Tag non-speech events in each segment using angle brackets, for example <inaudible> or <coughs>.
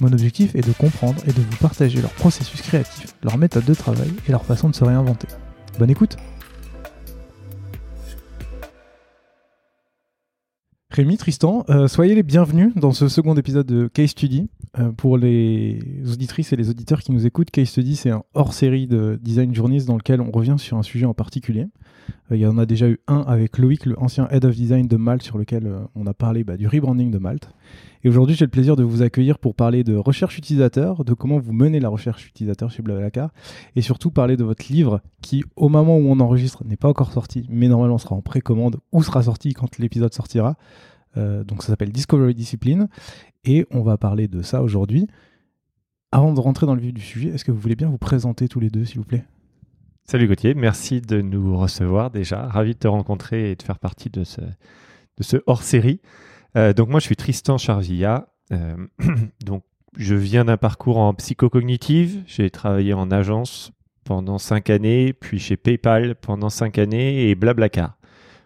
Mon objectif est de comprendre et de vous partager leur processus créatif, leur méthode de travail et leur façon de se réinventer. Bonne écoute Rémi, Tristan, euh, soyez les bienvenus dans ce second épisode de Case Study. Euh, pour les auditrices et les auditeurs qui nous écoutent, Case Study, c'est un hors-série de Design Journeys dans lequel on revient sur un sujet en particulier. Euh, il y en a déjà eu un avec Loïc, le ancien Head of Design de Malte, sur lequel on a parlé bah, du rebranding de Malte. Et aujourd'hui, j'ai le plaisir de vous accueillir pour parler de recherche utilisateur, de comment vous menez la recherche utilisateur chez Blablacar, et surtout parler de votre livre qui, au moment où on enregistre, n'est pas encore sorti, mais normalement sera en précommande ou sera sorti quand l'épisode sortira. Euh, donc ça s'appelle Discovery Discipline, et on va parler de ça aujourd'hui. Avant de rentrer dans le vif du sujet, est-ce que vous voulez bien vous présenter tous les deux, s'il vous plaît? Salut Gauthier, merci de nous recevoir déjà. Ravi de te rencontrer et de faire partie de ce, hors-série. Euh, donc moi, je suis Tristan Charvilla. Euh, <clears throat> donc je viens d'un parcours en psychocognitive. J'ai travaillé en agence pendant cinq années, puis chez PayPal pendant cinq années et Blablacar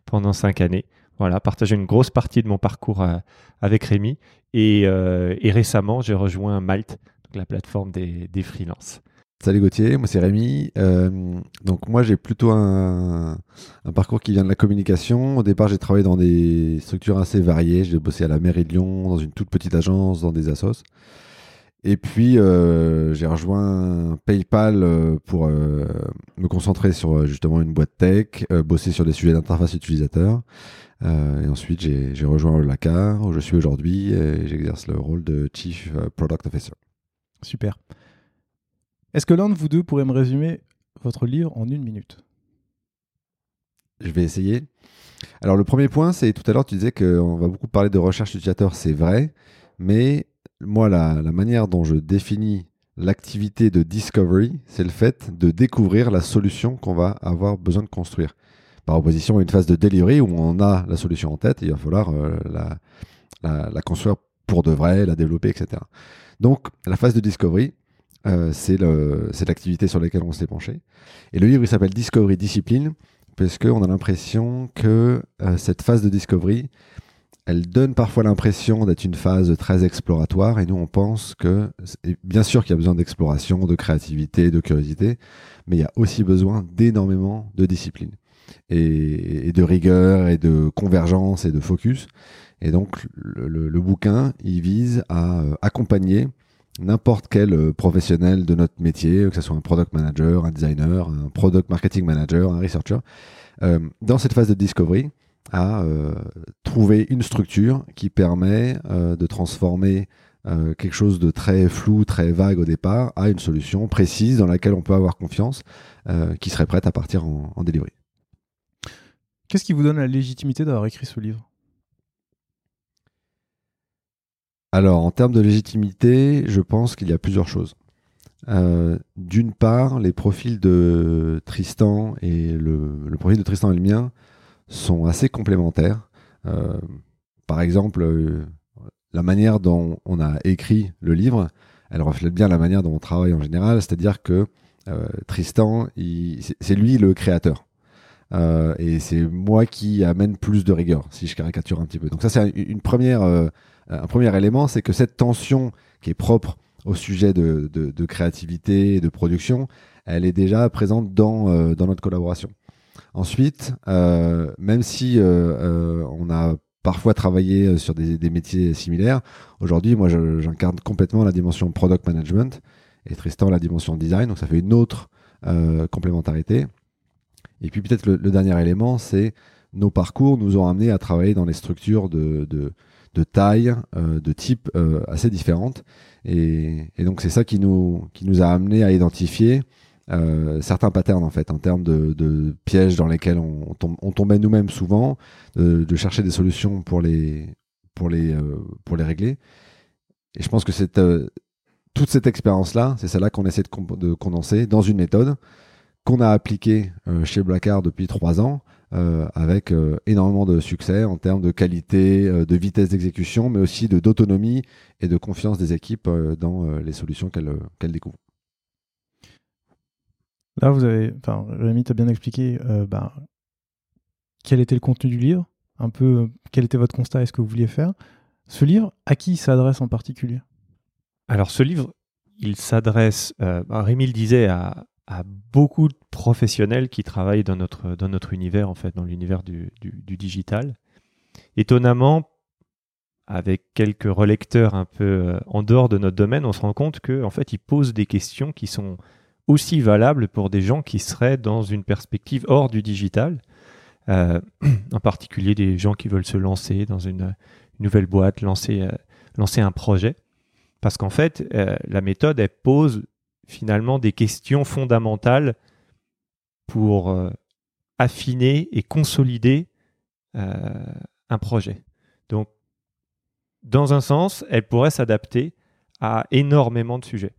pendant cinq années. Voilà, partager une grosse partie de mon parcours euh, avec Rémi. Et, et récemment, j'ai rejoint Malte, la plateforme des, des freelances. Salut Gauthier, moi c'est Rémi. Euh, donc moi j'ai plutôt un, parcours qui vient de la communication. Au départ j'ai travaillé dans des structures assez variées. J'ai bossé à la mairie de Lyon, dans une toute petite agence, dans des assos. Et puis euh, j'ai rejoint PayPal euh, pour me concentrer sur justement une boîte tech, bosser sur des sujets d'interface utilisateur. et ensuite j'ai rejoint Lacar où je suis aujourd'hui et j'exerce le rôle de Chief Product Officer. Super. Est-ce que l'un de vous deux pourrait me résumer votre livre en une minute? Je vais essayer. Alors le premier point, c'est tout à l'heure tu disais qu'on va beaucoup parler de recherche utilisateur, c'est vrai, mais moi la, manière dont je définis l'activité de discovery, c'est le fait de découvrir la solution qu'on va avoir besoin de construire. Par opposition à une phase de delivery où on a la solution en tête, il va falloir euh, la, la construire pour de vrai, la développer, etc. Donc la phase de discovery, euh, c'est l'activité sur laquelle on s'est penché. Et le livre, il s'appelle Discovery Discipline, parce qu'on a l'impression que euh, cette phase de discovery, elle donne parfois l'impression d'être une phase très exploratoire, et nous, on pense que, bien sûr qu'il y a besoin d'exploration, de créativité, de curiosité, mais il y a aussi besoin d'énormément de discipline, et, de rigueur, et de convergence, et de focus. Et donc, le, le bouquin, il vise à euh, accompagner n'importe quel euh, professionnel de notre métier, que ce soit un product manager, un designer, un product marketing manager, un researcher, euh, dans cette phase de discovery, à euh, trouver une structure qui permet de transformer quelque chose de très flou, très vague au départ, à une solution précise dans laquelle on peut avoir confiance, qui serait prête à partir en, en delivery. Qu'est-ce qui vous donne la légitimité d'avoir écrit ce livre? Alors, en termes de légitimité, je pense qu'il y a plusieurs choses. Euh, d'une part, les profils de Tristan et le, profil de Tristan et le mien sont assez complémentaires. Euh, par exemple, euh, la manière dont on a écrit le livre, elle reflète bien la manière dont on travaille en général, c'est-à-dire que Tristan, c'est lui le créateur. et c'est moi qui amène plus de rigueur, si je caricature un petit peu. Donc ça, c'est une première un premier élément, c'est que cette tension qui est propre au sujet de, créativité et de production, elle est déjà présente dans, euh, notre collaboration. Ensuite, euh, même si on a parfois travaillé sur des, métiers similaires, aujourd'hui, moi, j'incarne complètement la dimension product management et Tristan la dimension design, donc ça fait une autre complémentarité. Et puis peut-être le, dernier élément, c'est nos parcours nous ont amenés à travailler dans les structures de, de, taille, de type assez différentes. Et, donc c'est ça qui nous, a amené à identifier euh, certains patterns en fait en termes de, pièges dans lesquels on, tombait nous-mêmes souvent, de, chercher des solutions pour les euh, régler. Et je pense que euh, toute cette expérience là, c'est celle-là qu'on essaie de, condenser dans une méthode qu'on a appliquée chez Blackard depuis trois ans. Avec énormément de succès en termes de qualité, de vitesse d'exécution, mais aussi de d'autonomie et de confiance des équipes dans les solutions qu'elles découvrent. Là, vous avez, enfin, Rémi t'a bien expliqué euh, bah, quel était le contenu du livre, un peu euh, quel était votre constat et ce que vous vouliez faire. Ce livre, à qui il s'adresse en particulier? Alors, ce livre, il s'adresse, euh, bah, Rémi le disait, à, beaucoup de professionnels qui travaillent dans notre, dans notre univers, en fait, dans l'univers du, du, digital. Étonnamment, avec quelques relecteurs un peu en dehors de notre domaine, on se rend compte qu'en en fait, ils posent des questions qui sont aussi valable pour des gens qui seraient dans une perspective hors du digital, euh, <clears throat> en particulier des gens qui veulent se lancer dans une, nouvelle boîte, lancer, euh, lancer un projet. Parce qu'en fait, euh, la méthode, elle pose finalement des questions fondamentales pour affiner et consolider un projet. Donc, dans un sens, elle pourrait s'adapter à énormément de sujets.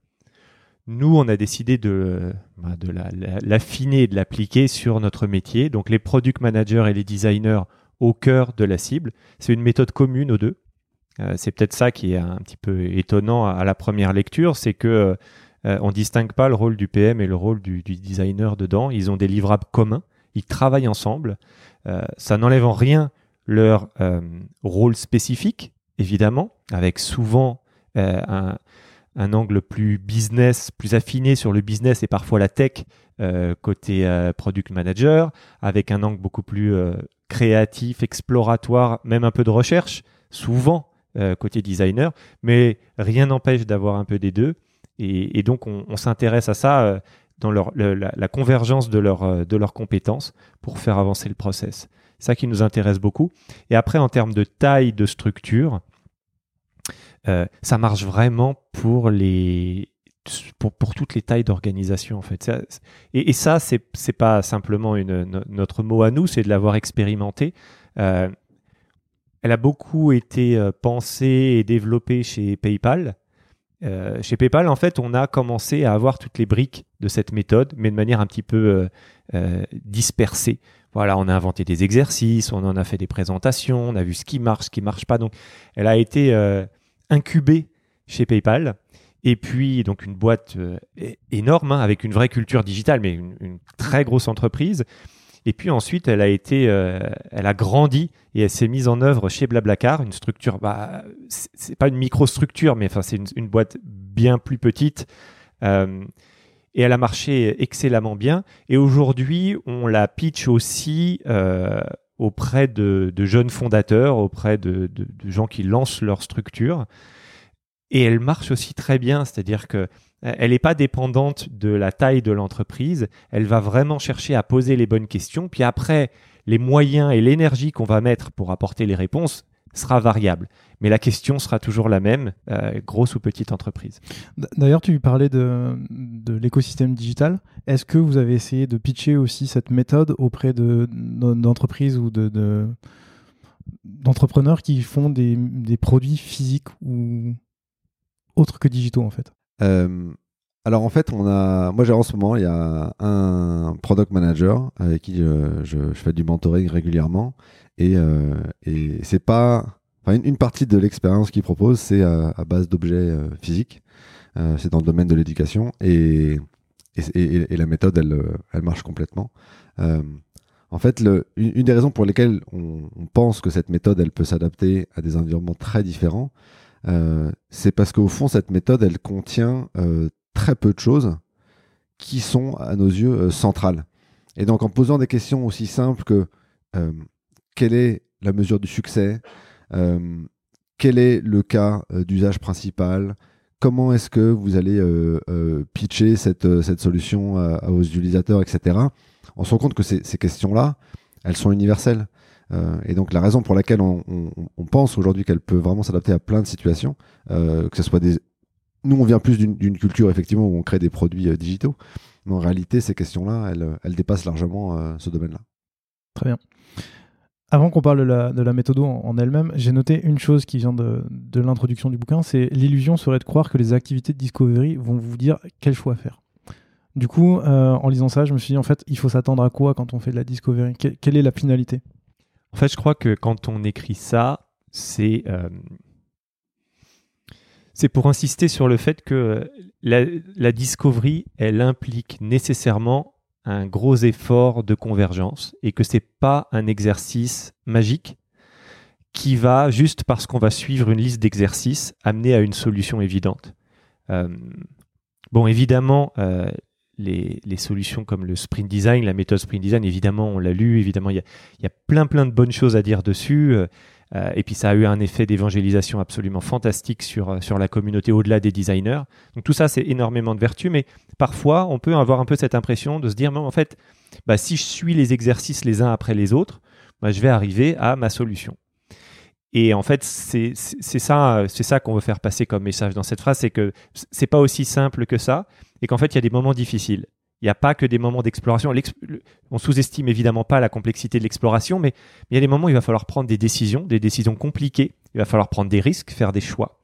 Nous, on a décidé de, de l'affiner et de l'appliquer sur notre métier. Donc, les product managers et les designers au cœur de la cible. C'est une méthode commune aux deux. Euh, c'est peut-être ça qui est un petit peu étonnant à, la première lecture, c'est que euh, on distingue pas le rôle du PM et le rôle du, designer dedans. Ils ont des livrables communs, ils travaillent ensemble. Euh, ça n'enlève en rien leur rôle spécifique, évidemment, avec souvent un, un angle plus business, plus affiné sur le business et parfois la tech euh, côté euh, product manager, avec un angle beaucoup plus euh, créatif, exploratoire, même un peu de recherche, souvent côté designer, mais rien n'empêche d'avoir un peu des deux. Et, donc on, s'intéresse à ça dans leur, la, convergence de, leur, de leurs compétences pour faire avancer le process. Ça qui nous intéresse beaucoup. Et après, en termes de taille de structure, euh, ça marche vraiment pour toutes les tailles d'organisation en fait. et, ça, c'est c'est pas simplement notre mot à nous, c'est de l'avoir expérimenté. Euh, elle a beaucoup été euh, pensée et développée chez PayPal. Chez PayPal, en fait, on a commencé à avoir toutes les briques de cette méthode, mais de manière un petit peu dispersée. Voilà, on a inventé des exercices, on en a fait des présentations, on a vu ce qui marche, ce qui marche pas. Donc, elle a été incubé chez PayPal. Et puis, donc, une boîte euh, énorme, hein, avec une vraie culture digitale, mais une, très grosse entreprise. Et puis ensuite, elle a été, euh, elle a grandi et elle s'est mise en œuvre chez Blablacar, une structure, bah, c'est pas une microstructure, mais enfin, c'est une, boîte bien plus petite. Euh, et elle a marché excellemment bien. Et aujourd'hui, on la pitch aussi auprès de, jeunes fondateurs, auprès de, gens qui lancent leur structure. Et elle marche aussi très bien, c'est-à-dire que euh, elle n'est pas dépendante de la taille de l'entreprise. Elle va vraiment chercher à poser les bonnes questions. Puis après, les moyens et l'énergie qu'on va mettre pour apporter les réponses sera variable. Mais la question sera toujours la même, euh, grosse ou petite entreprise. D'ailleurs, tu parlais de, l'écosystème digital. Est-ce que vous avez essayé de pitcher aussi cette méthode auprès d'entreprises ou de, d'entrepreneurs qui font des, produits physiques ou autres que digitaux en fait? Euh, alors en fait, on a, moi j'ai en ce moment, il y a un product manager avec qui je, fais du mentoring régulièrement et, euh, et c'est pas, enfin, une, partie de l'expérience qu'il propose, c'est à, base d'objets euh, physiques. Euh, c'est dans le domaine de l'éducation et, et, la méthode, elle, elle marche complètement. Euh, en fait, une, des raisons pour lesquelles on, pense que cette méthode, elle peut s'adapter à des environnements très différents, euh, c'est parce qu'au fond, cette méthode, elle contient très peu de choses qui sont, à nos yeux, centrales. Et donc, en posant des questions aussi simples que quelle est la mesure du succès, euh, quel est le cas euh, d'usage principal, comment est-ce que vous allez euh, pitcher cette, solution à, vos utilisateurs, etc. on se rend compte que ces questions-là, elles sont universelles. Euh, et donc la raison pour laquelle on, pense aujourd'hui qu'elle peut vraiment s'adapter à plein de situations, euh, que ce soit des... Nous, on vient plus d'une culture effectivement où on crée des produits euh, digitaux, mais en réalité, ces questions-là, elles, dépassent largement ce domaine-là. Très bien. Avant qu'on parle de la, de méthode en, elle-même, j'ai noté une chose qui vient de, l'introduction du bouquin, c'est l'illusion serait de croire que les activités de discovery vont vous dire quel choix faire. Du coup, en lisant ça, je me suis dit, en fait, il faut s'attendre à quoi quand on fait de la discovery? Que- Quelle est la finalité? En fait, je crois que quand on écrit ça, c'est euh, c'est pour insister sur le fait que la, la discovery, elle implique nécessairement un gros effort de convergence et que c'est pas un exercice magique qui va juste parce qu'on va suivre une liste d'exercices amener à une solution évidente. Euh, bon, évidemment, euh, les, solutions comme le sprint design, la méthode sprint design, évidemment, on l'a lu, évidemment, il y a, y a plein plein de bonnes choses à dire dessus. euh, euh, et puis ça a eu un effet d'évangélisation absolument fantastique sur, euh, sur la communauté au-delà des designers. Donc tout ça, c'est énormément de vertu, mais parfois, on peut avoir un peu cette impression de se dire, mais en fait, bah, si je suis les exercices les uns après les autres, bah, je vais arriver à ma solution. Et en fait, c'est ça, c'est ça qu'on veut faire passer comme message dans cette phrase, c'est que c'est pas aussi simple que ça, et qu'en fait, il y a des moments difficiles. Il n'y a pas que des moments d'exploration. On sous-estime évidemment pas la complexité de l'exploration, mais il y a des moments où il va falloir prendre des décisions, des décisions compliquées. Il va falloir prendre des risques, faire des choix.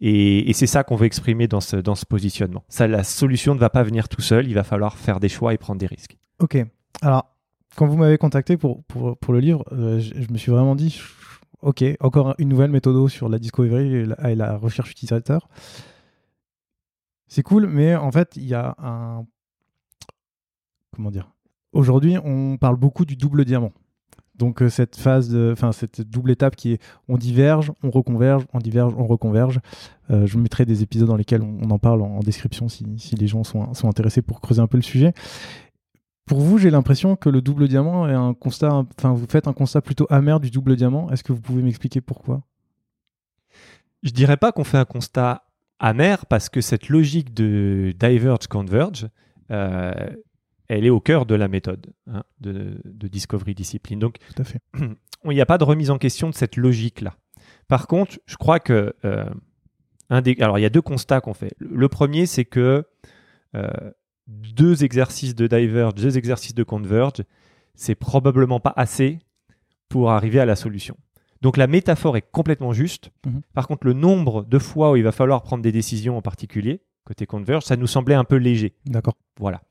Et, c'est ça qu'on veut exprimer dans ce, positionnement. La solution ne va pas venir tout seul. Il va falloir faire des choix et prendre des risques. Ok. Alors, quand vous m'avez contacté pour, le livre, euh, je, me suis vraiment dit, ok, encore une nouvelle méthode sur la discovery et et la recherche utilisateur. C'est cool, mais en fait, il y a un. Comment dire Aujourd'hui, on parle beaucoup du double diamant. Donc, euh, cette phase, de, enfin, cette double étape qui est on diverge, on reconverge, on diverge, on reconverge. Euh, je mettrai des épisodes dans lesquels on, en parle en, description si, si les gens sont, sont intéressés pour creuser un peu le sujet. Pour vous, j'ai l'impression que le double diamant est un constat, enfin, vous faites un constat plutôt amer du double diamant. Est-ce que vous pouvez m'expliquer pourquoi? Je dirais pas qu'on fait un constat amer parce que cette logique de diverge converge, euh, elle est au cœur de la méthode hein, de, de discovery discipline. Donc Tout à fait. <clears throat> il n'y a pas de remise en question de cette logique-là. Par contre, je crois que euh, un des, alors il y a deux constats qu'on fait. Le premier, c'est que euh, deux exercices de diverge, deux exercices de converge, c'est probablement pas assez pour arriver à la solution. Donc la métaphore est complètement juste. Mhm. Par contre, le nombre de fois où il va falloir prendre des décisions en particulier, côté converge, ça nous semblait un peu léger. D'accord. Voilà.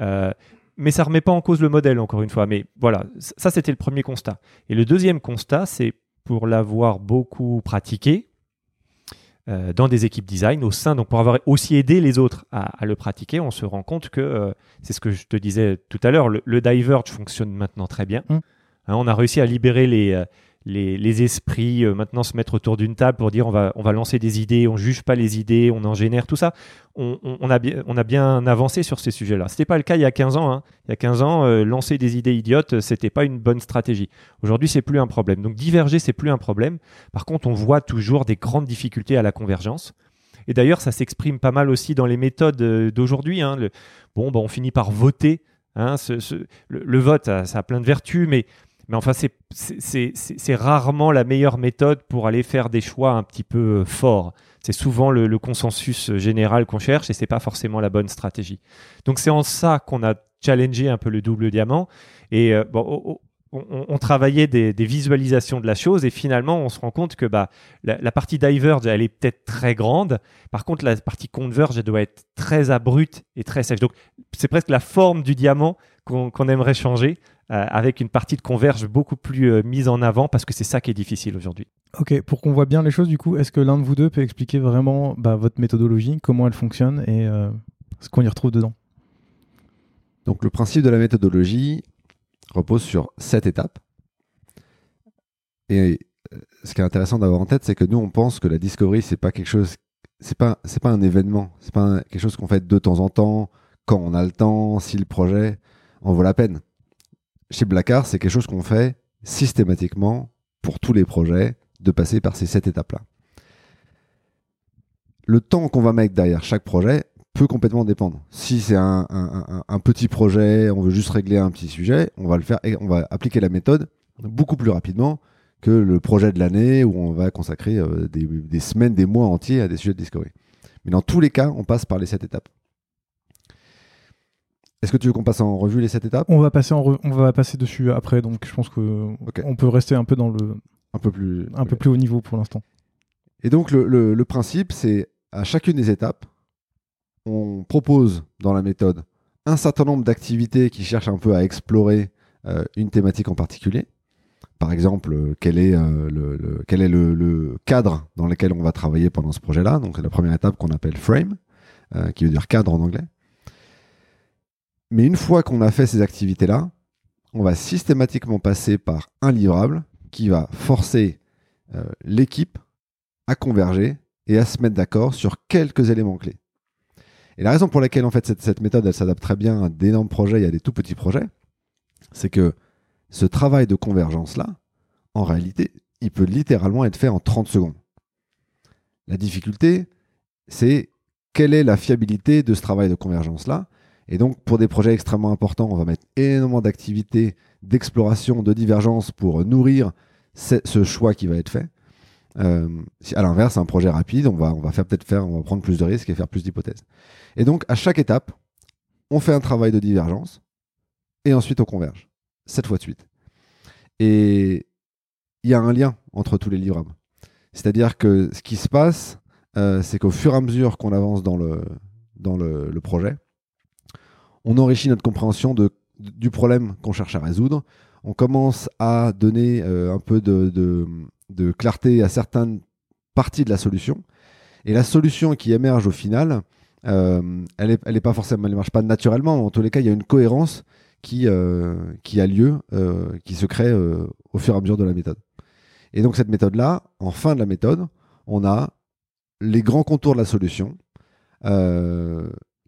Euh, mais ça remet pas en cause le modèle, encore une fois. Mais voilà, ça c'était le premier constat. Et le deuxième constat, c'est pour l'avoir beaucoup pratiqué euh, dans des équipes design au sein, donc pour avoir aussi aidé les autres à, à le pratiquer, on se rend compte que euh, c'est ce que je te disais tout à l'heure, le, le diverge fonctionne maintenant très bien. Mm. Hein, on a réussi à libérer les, les, esprits, euh, maintenant se mettre autour d'une table pour dire on va, on va lancer des idées, on juge pas les idées, on en génère, tout ça. On, a, bien, on a bien avancé sur ces sujets-là. C'était pas le cas il y a 15 ans. hein. Il y a 15 ans, euh, lancer des idées idiotes, euh, c'était pas une bonne stratégie. Aujourd'hui, c'est plus un problème. Donc diverger, c'est plus un problème. Par contre, on voit toujours des grandes difficultés à la convergence. Et d'ailleurs, ça s'exprime pas mal aussi dans les méthodes d'aujourd'hui. hein. Bon, bah, on finit par voter. hein. Le, vote, ça a plein de vertus, mais mais enfin, c'est- rarement la meilleure méthode pour aller faire des choix un petit peu euh, forts. C'est souvent le, consensus euh, général qu'on cherche et c'est pas forcément la bonne stratégie. Donc c'est en ça qu'on a challengé un peu le double diamant et euh, bon, oh, oh, on, travaillait des, des visualisations de la chose et finalement on se rend compte que bah, la, la partie diverge elle est peut-être très grande. Par contre la partie converge elle doit être très abrupte et très sèche. Donc c'est presque la forme du diamant qu'on aimerait changer euh, avec une partie de converge beaucoup plus euh, mise en avant parce que c'est ça qui est difficile aujourd'hui. Ok, pour qu'on voit bien les choses, du coup, est-ce que l'un de vous deux peut expliquer vraiment bah, votre méthodologie, comment elle fonctionne et euh, ce qu'on y retrouve dedans? Donc le principe de la méthodologie repose sur sept étapes. Et ce qui est intéressant d'avoir en tête, c'est que nous on pense que la discovery c'est pas quelque chose, c'est pas c'est pas un événement, c'est pas un- quelque chose qu'on fait de temps en temps, quand on a le temps, si le projet en vaut la peine. Chez Blackard, c'est quelque chose qu'on fait systématiquement pour tous les projets de passer par ces sept étapes-là. Le temps qu'on va mettre derrière chaque projet peut complètement dépendre. Si c'est un, petit projet, on veut juste régler un petit sujet, on va le faire et on va appliquer la méthode beaucoup plus rapidement que le projet de l'année où on va consacrer euh, des, des semaines, des mois entiers à des sujets de discovery. Mais dans tous les cas, on passe par les sept étapes. Est-ce que tu veux qu'on passe en revue les sept étapes? On va passer en re- on va passer dessus après, donc je pense que on peut rester un peu dans le Un peu plus. un peu plus haut niveau pour l'instant. Et donc le, le- le principe, c'est à chacune des étapes, on propose dans la méthode un certain nombre d'activités qui cherchent un peu à explorer euh, une thématique en particulier. Par exemple, euh, quel est, euh, le, le- quel est le, le cadre dans lequel on va travailler pendant ce projet-là. Donc la première étape qu'on appelle frame, euh, qui veut dire cadre en anglais. Mais une fois qu'on a fait ces activités-là, on va systématiquement passer par un livrable qui va forcer euh, l'équipe à converger et à se mettre d'accord sur quelques éléments clés. Et la raison pour laquelle en fait cette, méthode elle s'adapte très bien à d'énormes projets et à des tout petits projets, c'est que ce travail de convergence là, en réalité, il peut littéralement être fait en 30 secondes. La difficulté, c'est quelle est la fiabilité de ce travail de convergence là. Et donc pour des projets extrêmement importants, on va mettre énormément d'activités, d'exploration, de divergence pour nourrir ce choix qui va être fait. Euh, à l'inverse, un projet rapide, on va, on va peut-être faire, on va prendre plus de risques et faire plus d'hypothèses. Et donc, à chaque étape, on fait un travail de divergence et ensuite on converge, sept fois de suite. Et il y a un lien entre tous les livrables. C'est-à-dire que ce qui se passe, euh, c'est qu'au fur et à mesure qu'on avance dans le, dans le projet, on enrichit notre compréhension du problème qu'on cherche à résoudre. On commence à donner euh, un peu de, clarté à certaines parties de la solution. Et la solution qui émerge au final, euh, elle est, elle est pas forcément, elle marche pas naturellement. En tous les cas, il y a une cohérence qui, euh, a lieu, qui se crée au fur et à mesure de la méthode. Et donc cette méthode-là, en fin de la méthode, on a les grands contours de la solution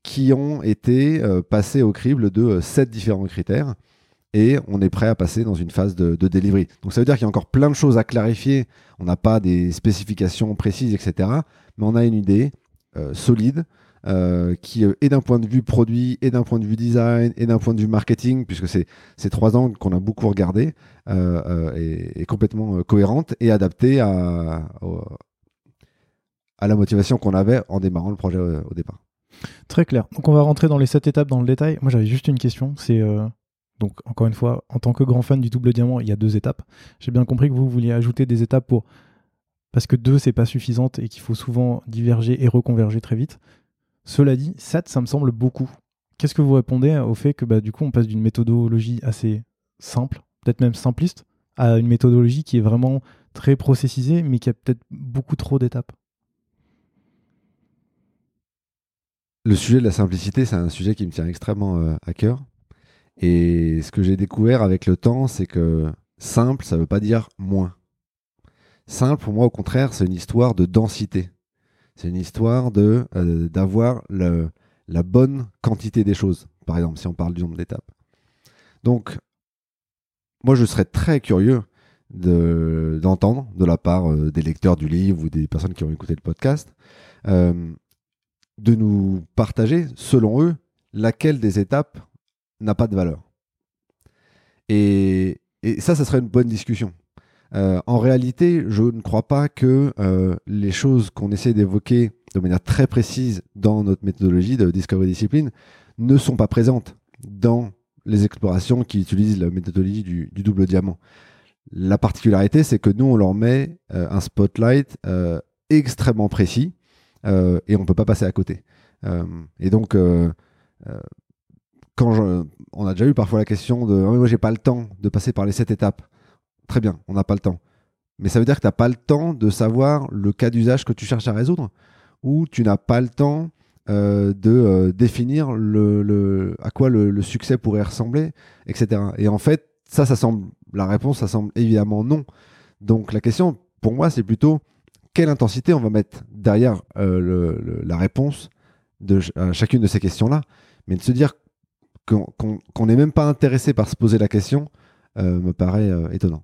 qui ont été euh, passés au crible de euh, sept différents critères et on est prêt à passer dans une phase de, de delivery. Donc ça veut dire qu'il y a encore plein de choses à clarifier. On n'a pas des spécifications précises, etc. Mais on a une idée euh, solide qui est d'un point de vue produit, et d'un point de vue design, et d'un point de vue marketing, puisque c'est ces trois angles qu'on a beaucoup regardé, euh, est, complètement cohérente et adaptée à, la motivation qu'on avait en démarrant le projet au départ. Très clair. Donc on va rentrer dans les sept étapes dans le détail. Moi j'avais juste une question. C'est euh, donc encore une fois, en tant que grand fan du double diamant, il y a deux étapes. J'ai bien compris que vous vouliez ajouter des étapes pour parce que deux c'est pas suffisante et qu'il faut souvent diverger et reconverger très vite. Cela dit, 7 ça me semble beaucoup. Qu'est-ce que vous répondez au fait que bah, du coup on passe d'une méthodologie assez simple, peut-être même simpliste, à une méthodologie qui est vraiment très processisée mais qui a peut-être beaucoup trop d'étapes? Le sujet de la simplicité, c'est un sujet qui me tient extrêmement euh, à cœur. Et ce que j'ai découvert avec le temps, c'est que simple, ça ne veut pas dire moins. Simple, pour moi, au contraire, c'est une histoire de densité. C'est une histoire de euh, d'avoir la bonne quantité des choses. Par exemple, si on parle du nombre d'étapes. Donc, moi, je serais très curieux de- d'entendre de, la part euh, des lecteurs du livre ou des personnes qui ont écouté le podcast de nous partager, selon eux, laquelle des étapes n'a pas de valeur. Et, ça, ça serait une bonne discussion. Euh, en réalité, je ne crois pas que euh, les choses qu'on essaie d'évoquer de manière très précise dans notre méthodologie de Discovery Discipline ne sont pas présentes dans les explorations qui utilisent la méthodologie du, double diamant. La particularité, c'est que nous, on leur met euh, un spotlight extrêmement précis et on peut pas passer à côté. Euh, et donc, euh, euh, quand on a déjà eu parfois la question de Ah, mais moi j'ai pas le temps de passer par les sept étapes. Très bien, on n'a pas le temps. Mais ça veut dire que tu n'as pas le temps de savoir le cas d'usage que tu cherches à résoudre ou tu n'as pas le temps euh, de euh, définir à quoi le, le succès pourrait ressembler, etc. Et en fait, ça, ça semble, la réponse, ça semble évidemment non. Donc la question, pour moi, c'est plutôt quelle intensité on va mettre derrière euh, la réponse de à chacune de ces questions-là. Mais de se dire qu'on n'est même pas intéressé par se poser la question euh, me paraît euh, étonnant.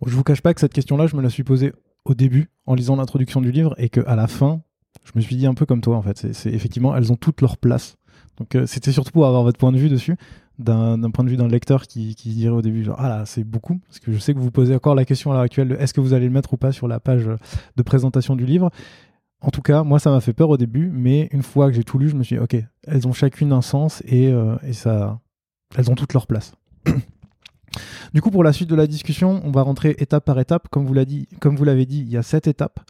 Bon, je vous cache pas que cette question-là, je me la suis posée au début en lisant l'introduction du livre et qu'à la fin, Je me suis dit un peu comme toi en fait. C'est effectivement, elles ont toutes leur place. Donc c'était surtout pour avoir votre point de vue dessus, d'un point de vue d'un lecteur qui, dirait au début genre ah là c'est beaucoup, parce que je sais que vous posez encore la question à l'heure actuelle est-ce que vous allez le mettre ou pas sur la page de présentation du livre? En tout cas, moi ça m'a fait peur au début, mais une fois que j'ai tout lu, je me suis dit ok, elles ont chacune un sens et, euh, et ça, elles ont toutes leur place. <coughs> Du coup, pour la suite de la discussion, on va rentrer étape par étape. Comme vous l'avez dit, dit, il y a sept étapes.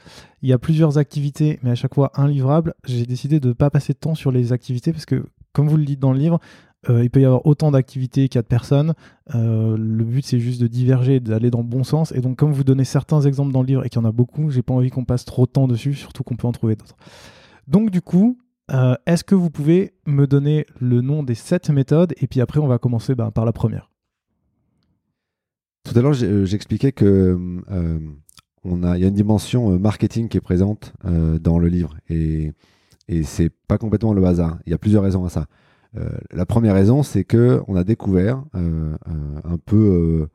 Il y a plusieurs activités, mais à chaque fois un livrable. J'ai décidé de ne pas passer de temps sur les activités parce que, comme vous le dites dans le livre, euh, il peut y avoir autant d'activités qu'il y a de personnes. Euh, le but, c'est juste de diverger, d'aller dans le bon sens. Et donc, comme vous donnez certains exemples dans le livre et qu'il y en a beaucoup, j'ai pas envie qu'on passe trop de temps dessus, surtout qu'on peut en trouver d'autres. Donc, du coup, euh, est-ce que vous pouvez me donner le nom des sept méthodes Et puis après, on va commencer ben, par la première? Tout à l'heure, j'expliquais que a, y a une dimension marketing qui est présente dans le livre et et c'est pas complètement le hasard. Il y a plusieurs raisons à ça. La première raison, c'est que on a découvert un peu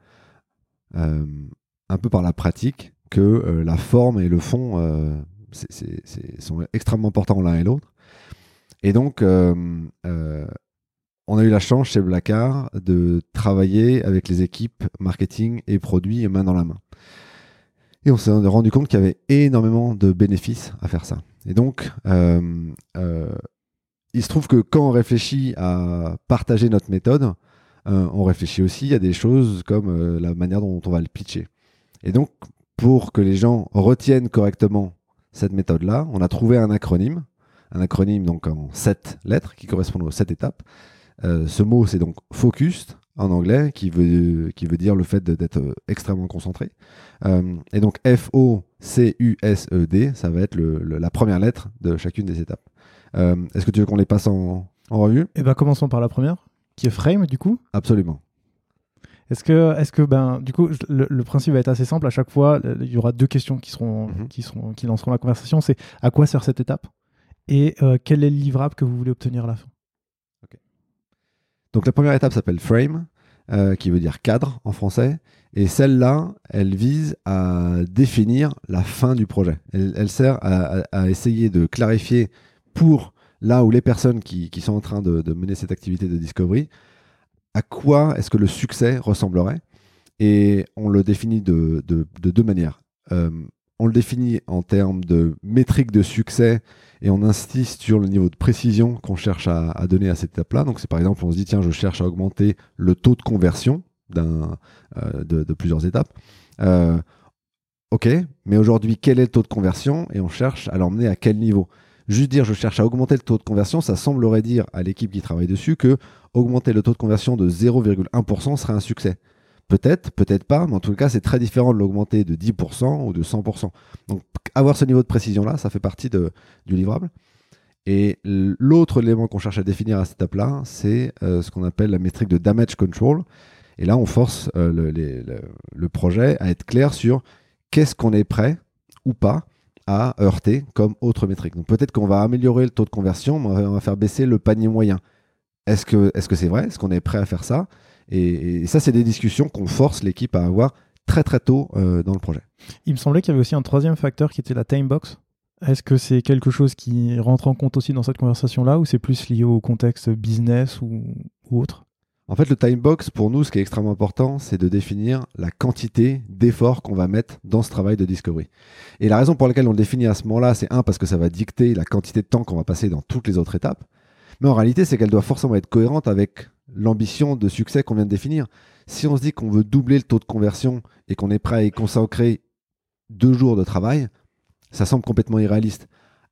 un peu par la pratique que la forme et le fond sont extrêmement importants l'un et l'autre. Et donc, on a eu la chance chez Blackard de travailler avec les équipes marketing et produits main dans la main. Et on s'est rendu compte qu'il y avait énormément de bénéfices à faire ça. Et donc, euh, euh, il se trouve que quand on réfléchit à partager notre méthode, euh, on réfléchit aussi à des choses comme la manière dont on va le pitcher. Et donc, pour que les gens retiennent correctement cette méthode-là, on a trouvé un acronyme, un acronyme donc en sept lettres qui correspondent aux sept étapes. Euh, ce mot, c'est donc focus en anglais, qui veut, dire le fait d'être euh, extrêmement concentré. Euh, et donc F-O-C-U-S-E-D, ça va être la première lettre de chacune des étapes. Est-ce que tu veux qu'on les passe en, revue? Eh bien, commençons par la première, qui est frame, du coup. Absolument. Est-ce que, est-ce que, ben, du coup, le, principe va être assez simple. À chaque fois, il y aura deux questions qui seront, mhm. qui seront, qui lanceront la conversation. C'est à quoi sert cette étape? Et quel est le livrable que vous voulez obtenir à la fin? Donc la première étape s'appelle frame, euh, qui veut dire cadre en français. Et celle-là, elle vise à définir la fin du projet. Elle, sert à, essayer de clarifier pour là où les personnes qui, sont en train de, mener cette activité de discovery, à quoi est-ce que le succès ressemblerait? Et on le définit de, deux manières. Euh, on le définit en termes de métrique de succès et on insiste sur le niveau de précision qu'on cherche à, donner à cette étape-là. Donc, c'est par exemple, on se dit, tiens, je cherche à augmenter le taux de conversion euh, de, plusieurs étapes. Euh, ok, mais aujourd'hui, quel est le taux de conversion? Et on cherche à l'emmener à quel niveau? Juste dire, je cherche à augmenter le taux de conversion, ça semblerait dire à l'équipe qui travaille dessus que augmenter le taux de conversion de 0,1% serait un succès. Peut-être, peut-être pas, mais en tout cas, c'est très différent de l'augmenter de 10% ou de 100%. Donc, avoir ce niveau de précision-là, ça fait partie du livrable. Et l'autre élément qu'on cherche à définir à cette étape-là, c'est euh, ce qu'on appelle la métrique de damage control. Et là, on force euh, le, projet à être clair sur qu'est-ce qu'on est prêt ou pas à heurter comme autre métrique. Donc peut-être qu'on va améliorer le taux de conversion, mais on va faire baisser le panier moyen. Est-ce que c'est -ce c'est vrai? Est-ce qu'on est prêt à faire ça? Et, ça, c'est des discussions qu'on force l'équipe à avoir très très tôt euh, dans le projet. Il me semblait qu'il y avait aussi un troisième facteur qui était la time box. Est-ce que c'est quelque chose qui rentre en compte aussi dans cette conversation-là ou c'est plus lié au contexte business ou, autre? En fait, le time box, pour nous, ce qui est extrêmement important, c'est de définir la quantité d'efforts qu'on va mettre dans ce travail de discovery. Et la raison pour laquelle on le définit à ce moment-là, c'est un, parce que ça va dicter la quantité de temps qu'on va passer dans toutes les autres étapes. Mais en réalité, c'est qu'elle doit forcément être cohérente avec l'ambition de succès qu'on vient de définir. Si on se dit qu'on veut doubler le taux de conversion et qu'on est prêt à y consacrer deux jours de travail, ça semble complètement irréaliste.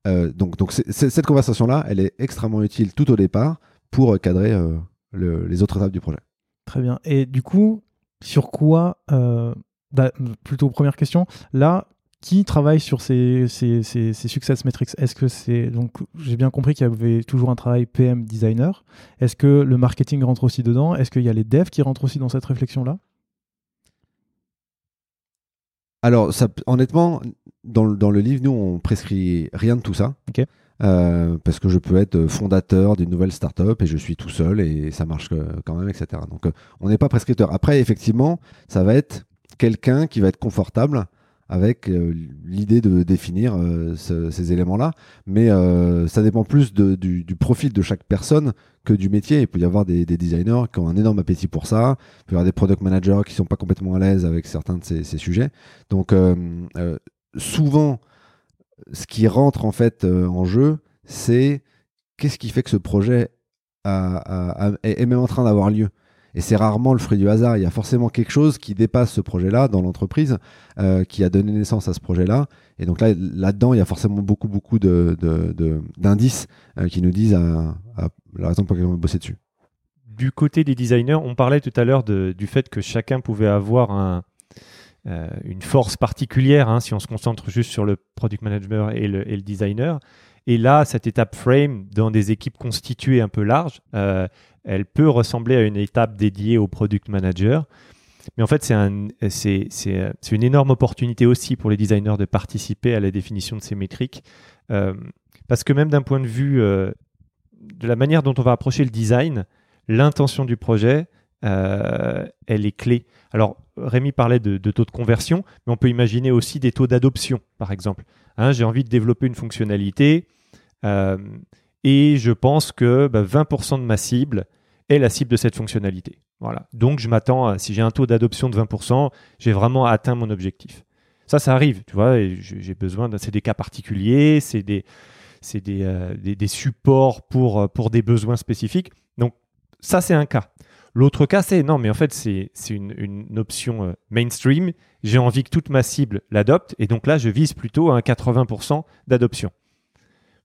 Euh, donc, cette conversation-là, elle est extrêmement utile tout au départ pour cadrer euh, les autres étapes du projet. Très bien. Et du coup, sur quoi, euh, bah, plutôt première question, là, qui travaille sur ces, ces, ces, success metrics? Est-ce que c'est donc j'ai bien compris qu'il y avait toujours un travail PM designer. Est-ce que le marketing rentre aussi dedans? Est-ce qu'il y a les devs qui rentrent aussi dans cette réflexion là Alors ça, honnêtement, dans, dans, le livre, nous on prescrit rien de tout ça. Euh, parce que je peux être fondateur d'une nouvelle startup et je suis tout seul et ça marche quand même, etc. Donc euh, on n'est pas prescripteur. Après, effectivement, ça va être quelqu'un qui va être confortable avec euh, l'idée de définir euh, ce- ces éléments-là. Mais euh, ça dépend plus du, profil de chaque personne que du métier. Il peut y avoir des, des designers qui ont un énorme appétit pour ça. Il peut y avoir des product managers qui sont pas complètement à l'aise avec certains de ces, sujets. Donc euh, euh, souvent, ce qui rentre en fait euh, en jeu, c'est qu'est-ce qui fait que ce projet est même en train d'avoir lieu. Et c'est rarement le fruit du hasard. Il y a forcément quelque chose qui dépasse ce projet-là dans l'entreprise, euh, qui a donné naissance à ce projet-là. Et donc là, là-dedans, il y a forcément beaucoup, beaucoup de, de- d'indices euh, qui nous disent à, la raison pour laquelle on va bosser dessus. du côté des designers, on parlait tout à l'heure du fait que chacun pouvait avoir un, euh, une force particulière hein, si on se concentre juste sur le product manager et le, designer. Et là, cette étape frame, dans des équipes constituées un peu larges, euh, elle peut ressembler à une étape dédiée au product manager. Mais en fait, c'est un, une énorme opportunité aussi pour les designers de participer à la définition de ces métriques. Euh, parce que même d'un point de vue de la manière dont on va approcher le design, l'intention du projet, euh, elle est clé. Alors, Rémi parlait de, taux de conversion, mais on peut imaginer aussi des taux d'adoption, par exemple. Hein, J'ai envie de développer une fonctionnalité euh, et je pense que bah, 20% de ma cible est la cible de cette fonctionnalité. Voilà. Donc, je m'attends si j'ai un taux d'adoption de 20%, j'ai vraiment atteint mon objectif. Ça, ça arrive, tu vois, j'ai besoin, c'est des cas particuliers, c'est des, euh, des, des supports pour, pour des besoins spécifiques. Donc, ça, c'est un cas. L'autre cas, c'est non, mais en fait, c'est une, option euh, mainstream. J'ai envie que toute ma cible l'adopte, et donc là, je vise plutôt un 80% d'adoption.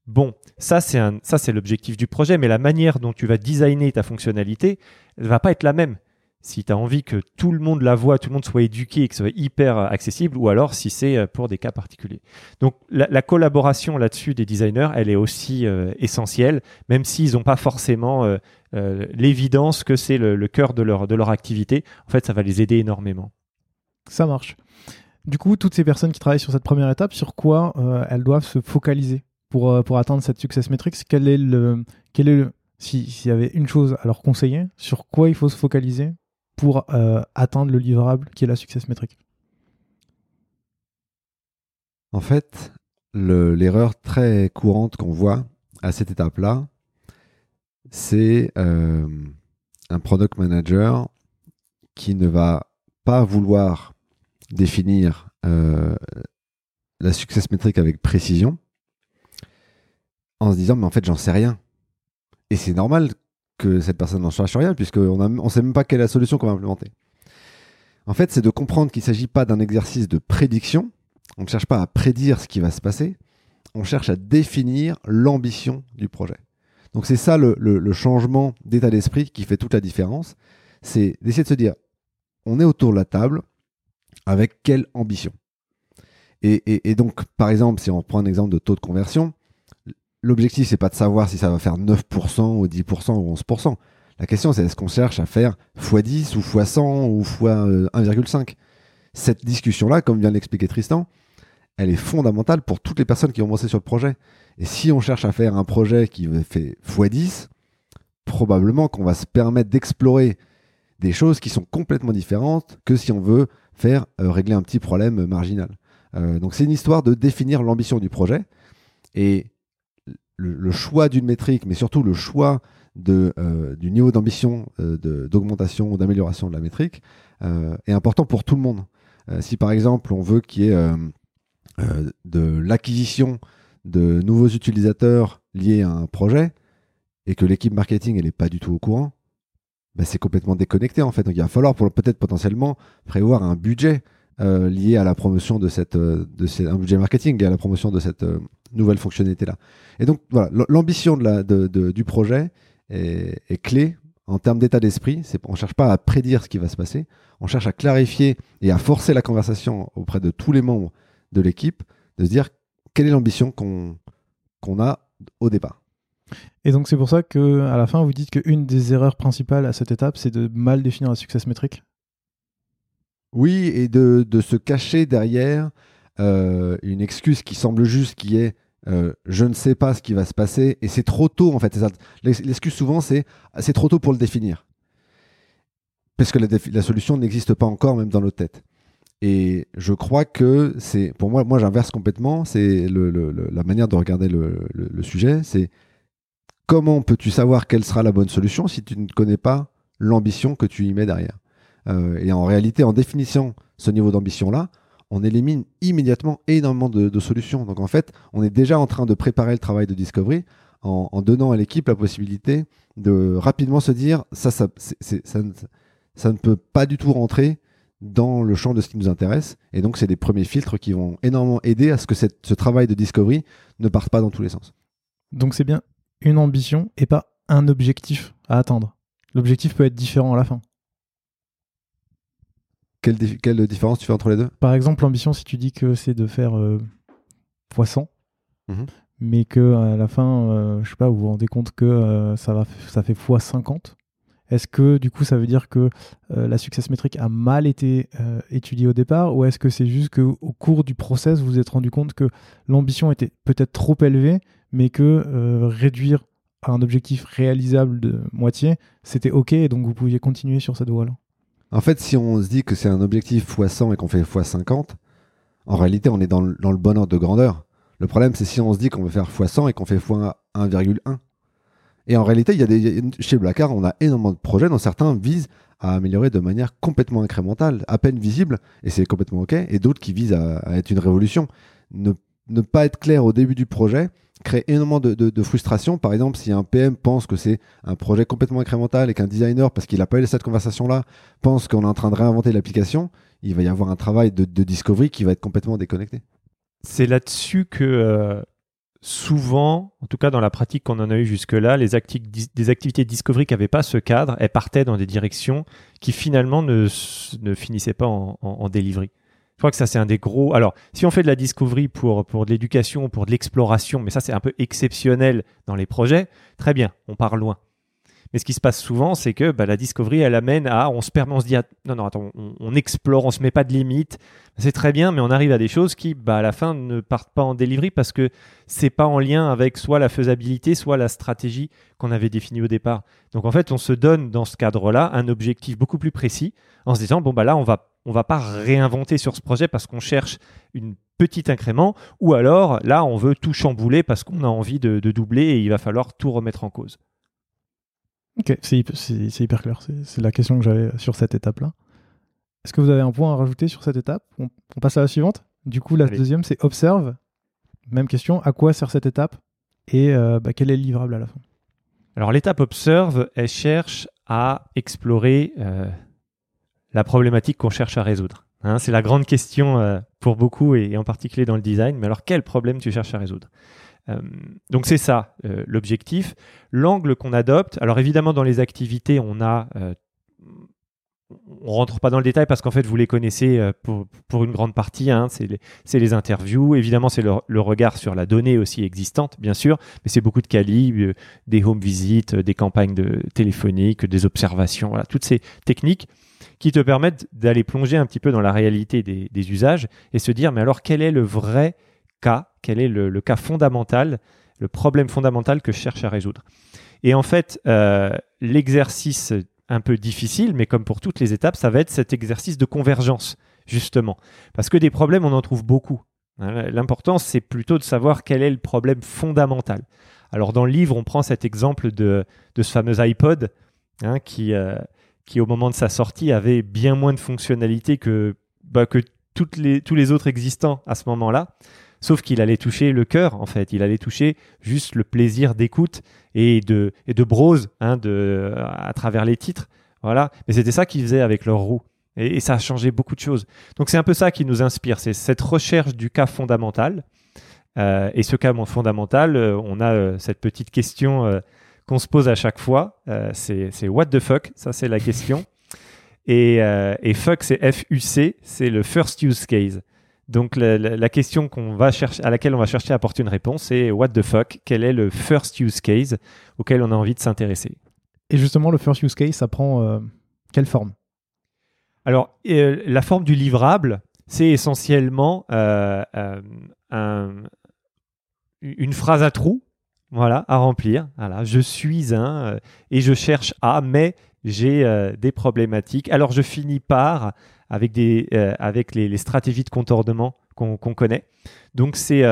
Bon, ça, c'est l'objectif du projet, mais la manière dont tu vas designer ta fonctionnalité, elle va pas être la même. Si tu as envie que tout le monde la voit, tout le monde soit éduqué et que ce soit hyper accessible, ou alors si c'est euh, pour des cas particuliers. Donc la, la collaboration là-dessus des designers, elle est aussi euh, essentielle, même s'ils n'ont pas forcément euh, l'évidence que c'est le, cœur de leur, de leur activité. En fait, ça va les aider énormément. Ça marche. Du coup, toutes ces personnes qui travaillent sur cette première étape, sur quoi elles doivent se focaliser pour, pour atteindre cette success metrics Quel est le, est s'il y avait une chose à leur conseiller, sur quoi il faut se focaliser? Pour euh, atteindre le livrable qui est la success metric En fait, le- l'erreur très courante qu'on voit à cette étape-là, c'est euh, un product manager qui ne va pas vouloir définir euh, la success metric avec précision en se disant mais en fait j'en sais rien. Et c'est normal que cette personne n'en sache rien puisqu'on ne sait même pas quelle est la solution qu'on va implémenter. En fait, c'est de comprendre qu'il ne s'agit pas d'un exercice de prédiction, on ne cherche pas à prédire ce qui va se passer, on cherche à définir l'ambition du projet. Donc c'est ça le, le- le changement d'état d'esprit qui fait toute la différence, c'est d'essayer de se dire, on est autour de la table avec quelle ambition? Et, et- et donc, par exemple, si on prend un exemple de taux de conversion, l'objectif, c'est pas de savoir si ça va faire 9% ou 10% ou 11%. La question, c'est est-ce qu'on cherche à faire x10 ou x100 ou x euh, 1,5 Cette discussion-là, comme vient de l'expliquer Tristan, elle est fondamentale pour toutes les personnes qui ont bossé sur le projet. Et si on cherche à faire un projet qui fait x10, probablement qu'on va se permettre d'explorer des choses qui sont complètement différentes que si on veut faire euh, régler un petit problème marginal. Euh, donc c'est une histoire de définir l'ambition du projet et le, choix d'une métrique, mais surtout le choix euh, du niveau d'ambition, euh, d'augmentation ou d'amélioration de la métrique euh, est important pour tout le monde. Si par exemple on veut qu'il y ait de l'acquisition de nouveaux utilisateurs liés à un projet et que l'équipe marketing n'est pas du tout au courant, ben, c'est complètement déconnecté en fait. Donc il va falloir peut-être potentiellement prévoir un budget lié à la promotion de un budget marketing et à la promotion de cette nouvelle fonctionnalité là. Et donc voilà, l'ambition de la- de- de- du projet est, est clé en termes d'état d'esprit. C'est, on ne cherche pas à prédire ce qui va se passer, on cherche à clarifier et à forcer la conversation auprès de tous les membres de l'équipe, de se dire quelle est l'ambition qu'on, qu'on a au départ. Et donc c'est pour ça que à la fin vous dites qu'une des erreurs principales à cette étape c'est de mal définir la success metric. Oui, et de, de se cacher derrière euh, une excuse qui semble juste, qui est euh, je ne sais pas ce qui va se passer, et c'est trop tôt en fait. L'excuse souvent c'est ah, c'est trop tôt pour le définir. Parce que la, solution n'existe pas encore, même dans notre tête. Et je crois que c'est, pour moi, moi j'inverse complètement. C'est le, la manière de regarder le sujet. C'est comment peux-tu savoir quelle sera la bonne solution si tu ne connais pas l'ambition que tu y mets derrière? Euh, et en réalité, en définissant ce niveau d'ambition-là, on élimine immédiatement énormément de, solutions. Donc en fait, on est déjà en train de préparer le travail de discovery en, donnant à l'équipe la possibilité de rapidement se dire ça, ça, ne- peut pas du tout rentrer dans le champ de ce qui nous intéresse. Et donc, c'est des premiers filtres qui vont énormément aider à ce que ce travail de discovery ne parte pas dans tous les sens. Donc c'est bien une ambition et pas un objectif à atteindre. L'objectif peut être différent à la fin. Quelle, quelle différence tu fais entre les deux? Par exemple, l'ambition, si tu dis que c'est de faire euh, x100, Mhm. mais que à la fin, euh, je sais pas, vous vous rendez compte que euh, ça, va, ça fait x50, est-ce que du coup ça veut dire que euh, la success métrique a mal été euh, étudiée au départ ou est-ce que c'est juste qu'au cours du process vous vous êtes rendu compte que l'ambition était peut-être trop élevée mais que euh, réduire à un objectif réalisable de moitié c'était ok et donc vous pouviez continuer sur cette voie-là? En fait, si on se dit que c'est un objectif x100 et qu'on fait x50, en réalité, on est dans le, bon ordre de grandeur. Le problème, c'est si on se dit qu'on veut faire x100 et qu'on fait x1,1. Et en réalité, il y a des, chez Blackard, on a énormément de projets dont certains visent à améliorer de manière complètement incrémentale, à peine visible, et c'est complètement OK, et d'autres qui visent à, être une révolution. Ne pas être clair au début du projet crée énormément de, de- de frustration. Par exemple, si un PM pense que c'est un projet complètement incrémental et qu'un designer, parce qu'il n'a pas eu cette conversation-là, pense qu'on est en train de réinventer l'application, il va y avoir un travail de, de discovery qui va être complètement déconnecté. C'est là-dessus que euh, souvent, en tout cas dans la pratique qu'on en a eu jusque-là, les activités discovery qui n'avaient pas ce cadre, elles partaient dans des directions qui finalement ne, finissaient pas en, en, en delivery. Je crois que ça, c'est un des gros. Alors, si on fait de la discovery pour, pour de l'éducation, pour de l'exploration, mais ça, c'est un peu exceptionnel dans les projets, très bien, on part loin. Mais ce qui se passe souvent, c'est que bah, la discovery, elle amène à. On se permet, on se dit ah, non, non, attends, on, explore, on se met pas de limites. C'est très bien, mais on arrive à des choses qui, bah, à la fin, ne partent pas en delivery parce que c'est pas en lien avec soit la faisabilité, soit la stratégie qu'on avait définie au départ. Donc en fait, on se donne dans ce cadre-là un objectif beaucoup plus précis en se disant bon bah là, on va on va pas réinventer sur ce projet parce qu'on cherche une petite incrément, ou alors là, on veut tout chambouler parce qu'on a envie de doubler et il va falloir tout remettre en cause. Ok, c'est hyper, clair. C'est la question que j'avais sur cette étape-là. Est-ce que vous avez un point à rajouter sur cette étape? On, on passe à la suivante. Du coup, la Allez. deuxième, c'est observe. Même question, à quoi sert cette étape? Et euh, bah, quel est le livrable à la fin? Alors l'étape Observe, elle cherche à explorer euh, la problématique qu'on cherche à résoudre. Hein, c'est la grande question euh, pour beaucoup et, et en particulier dans le design. Mais alors quel problème tu cherches à résoudre? Donc c'est ça euh, l'objectif. L'angle qu'on adopte, alors évidemment dans les activités, on a... euh, on rentre pas dans le détail parce qu'en fait vous les connaissez euh, pour, pour une grande partie. hein. c'est les, interviews, évidemment c'est le, regard sur la donnée aussi existante, bien sûr, mais c'est beaucoup de quali, euh, des home visits, euh, des campagnes de téléphoniques, des observations, voilà, toutes ces techniques qui te permettent d'aller plonger un petit peu dans la réalité des usages et se dire mais alors quel est le vrai cas, quel est le, cas fondamental, le problème fondamental que je cherche à résoudre. Et en fait, euh, l'exercice un peu difficile, mais comme pour toutes les étapes, ça va être cet exercice de convergence, justement. Parce que des problèmes, on en trouve beaucoup. Hein, L'important, c'est plutôt de savoir quel est le problème fondamental. Alors, dans le livre, on prend cet exemple de, de ce fameux iPod hein, qui, euh, qui, au moment de sa sortie, avait bien moins de fonctionnalités que, bah, que les, tous les autres existants à ce moment-là. Sauf qu'il allait toucher le cœur, en fait. Il allait toucher juste le plaisir d'écoute et de, et de brose hein, de, à travers les titres. Voilà. Mais c'était ça qu'ils faisaient avec leur roue. Et, ça a changé beaucoup de choses. Donc c'est un peu ça qui nous inspire. C'est cette recherche du cas fondamental. Euh, et ce cas fondamental, euh, on a euh, cette petite question qu'on se pose à chaque fois. C'est what the fuck? Ça, c'est la question. Et, et fuck, c'est F-U-C. C'est le first use case. Donc la, la- la question qu'on va chercher, à laquelle on va chercher à apporter une réponse, c'est what the fuck? Quel est le first use case auquel on a envie de s'intéresser? Et justement, le first use case, ça prend euh, quelle forme? Alors euh, la forme du livrable, c'est essentiellement euh, un- une phrase à trous voilà, à remplir. Voilà, je suis un et je cherche à, mais j'ai des problématiques. Alors je finis par avec des avec les, stratégies de contournement qu'on connaît. Donc c'est,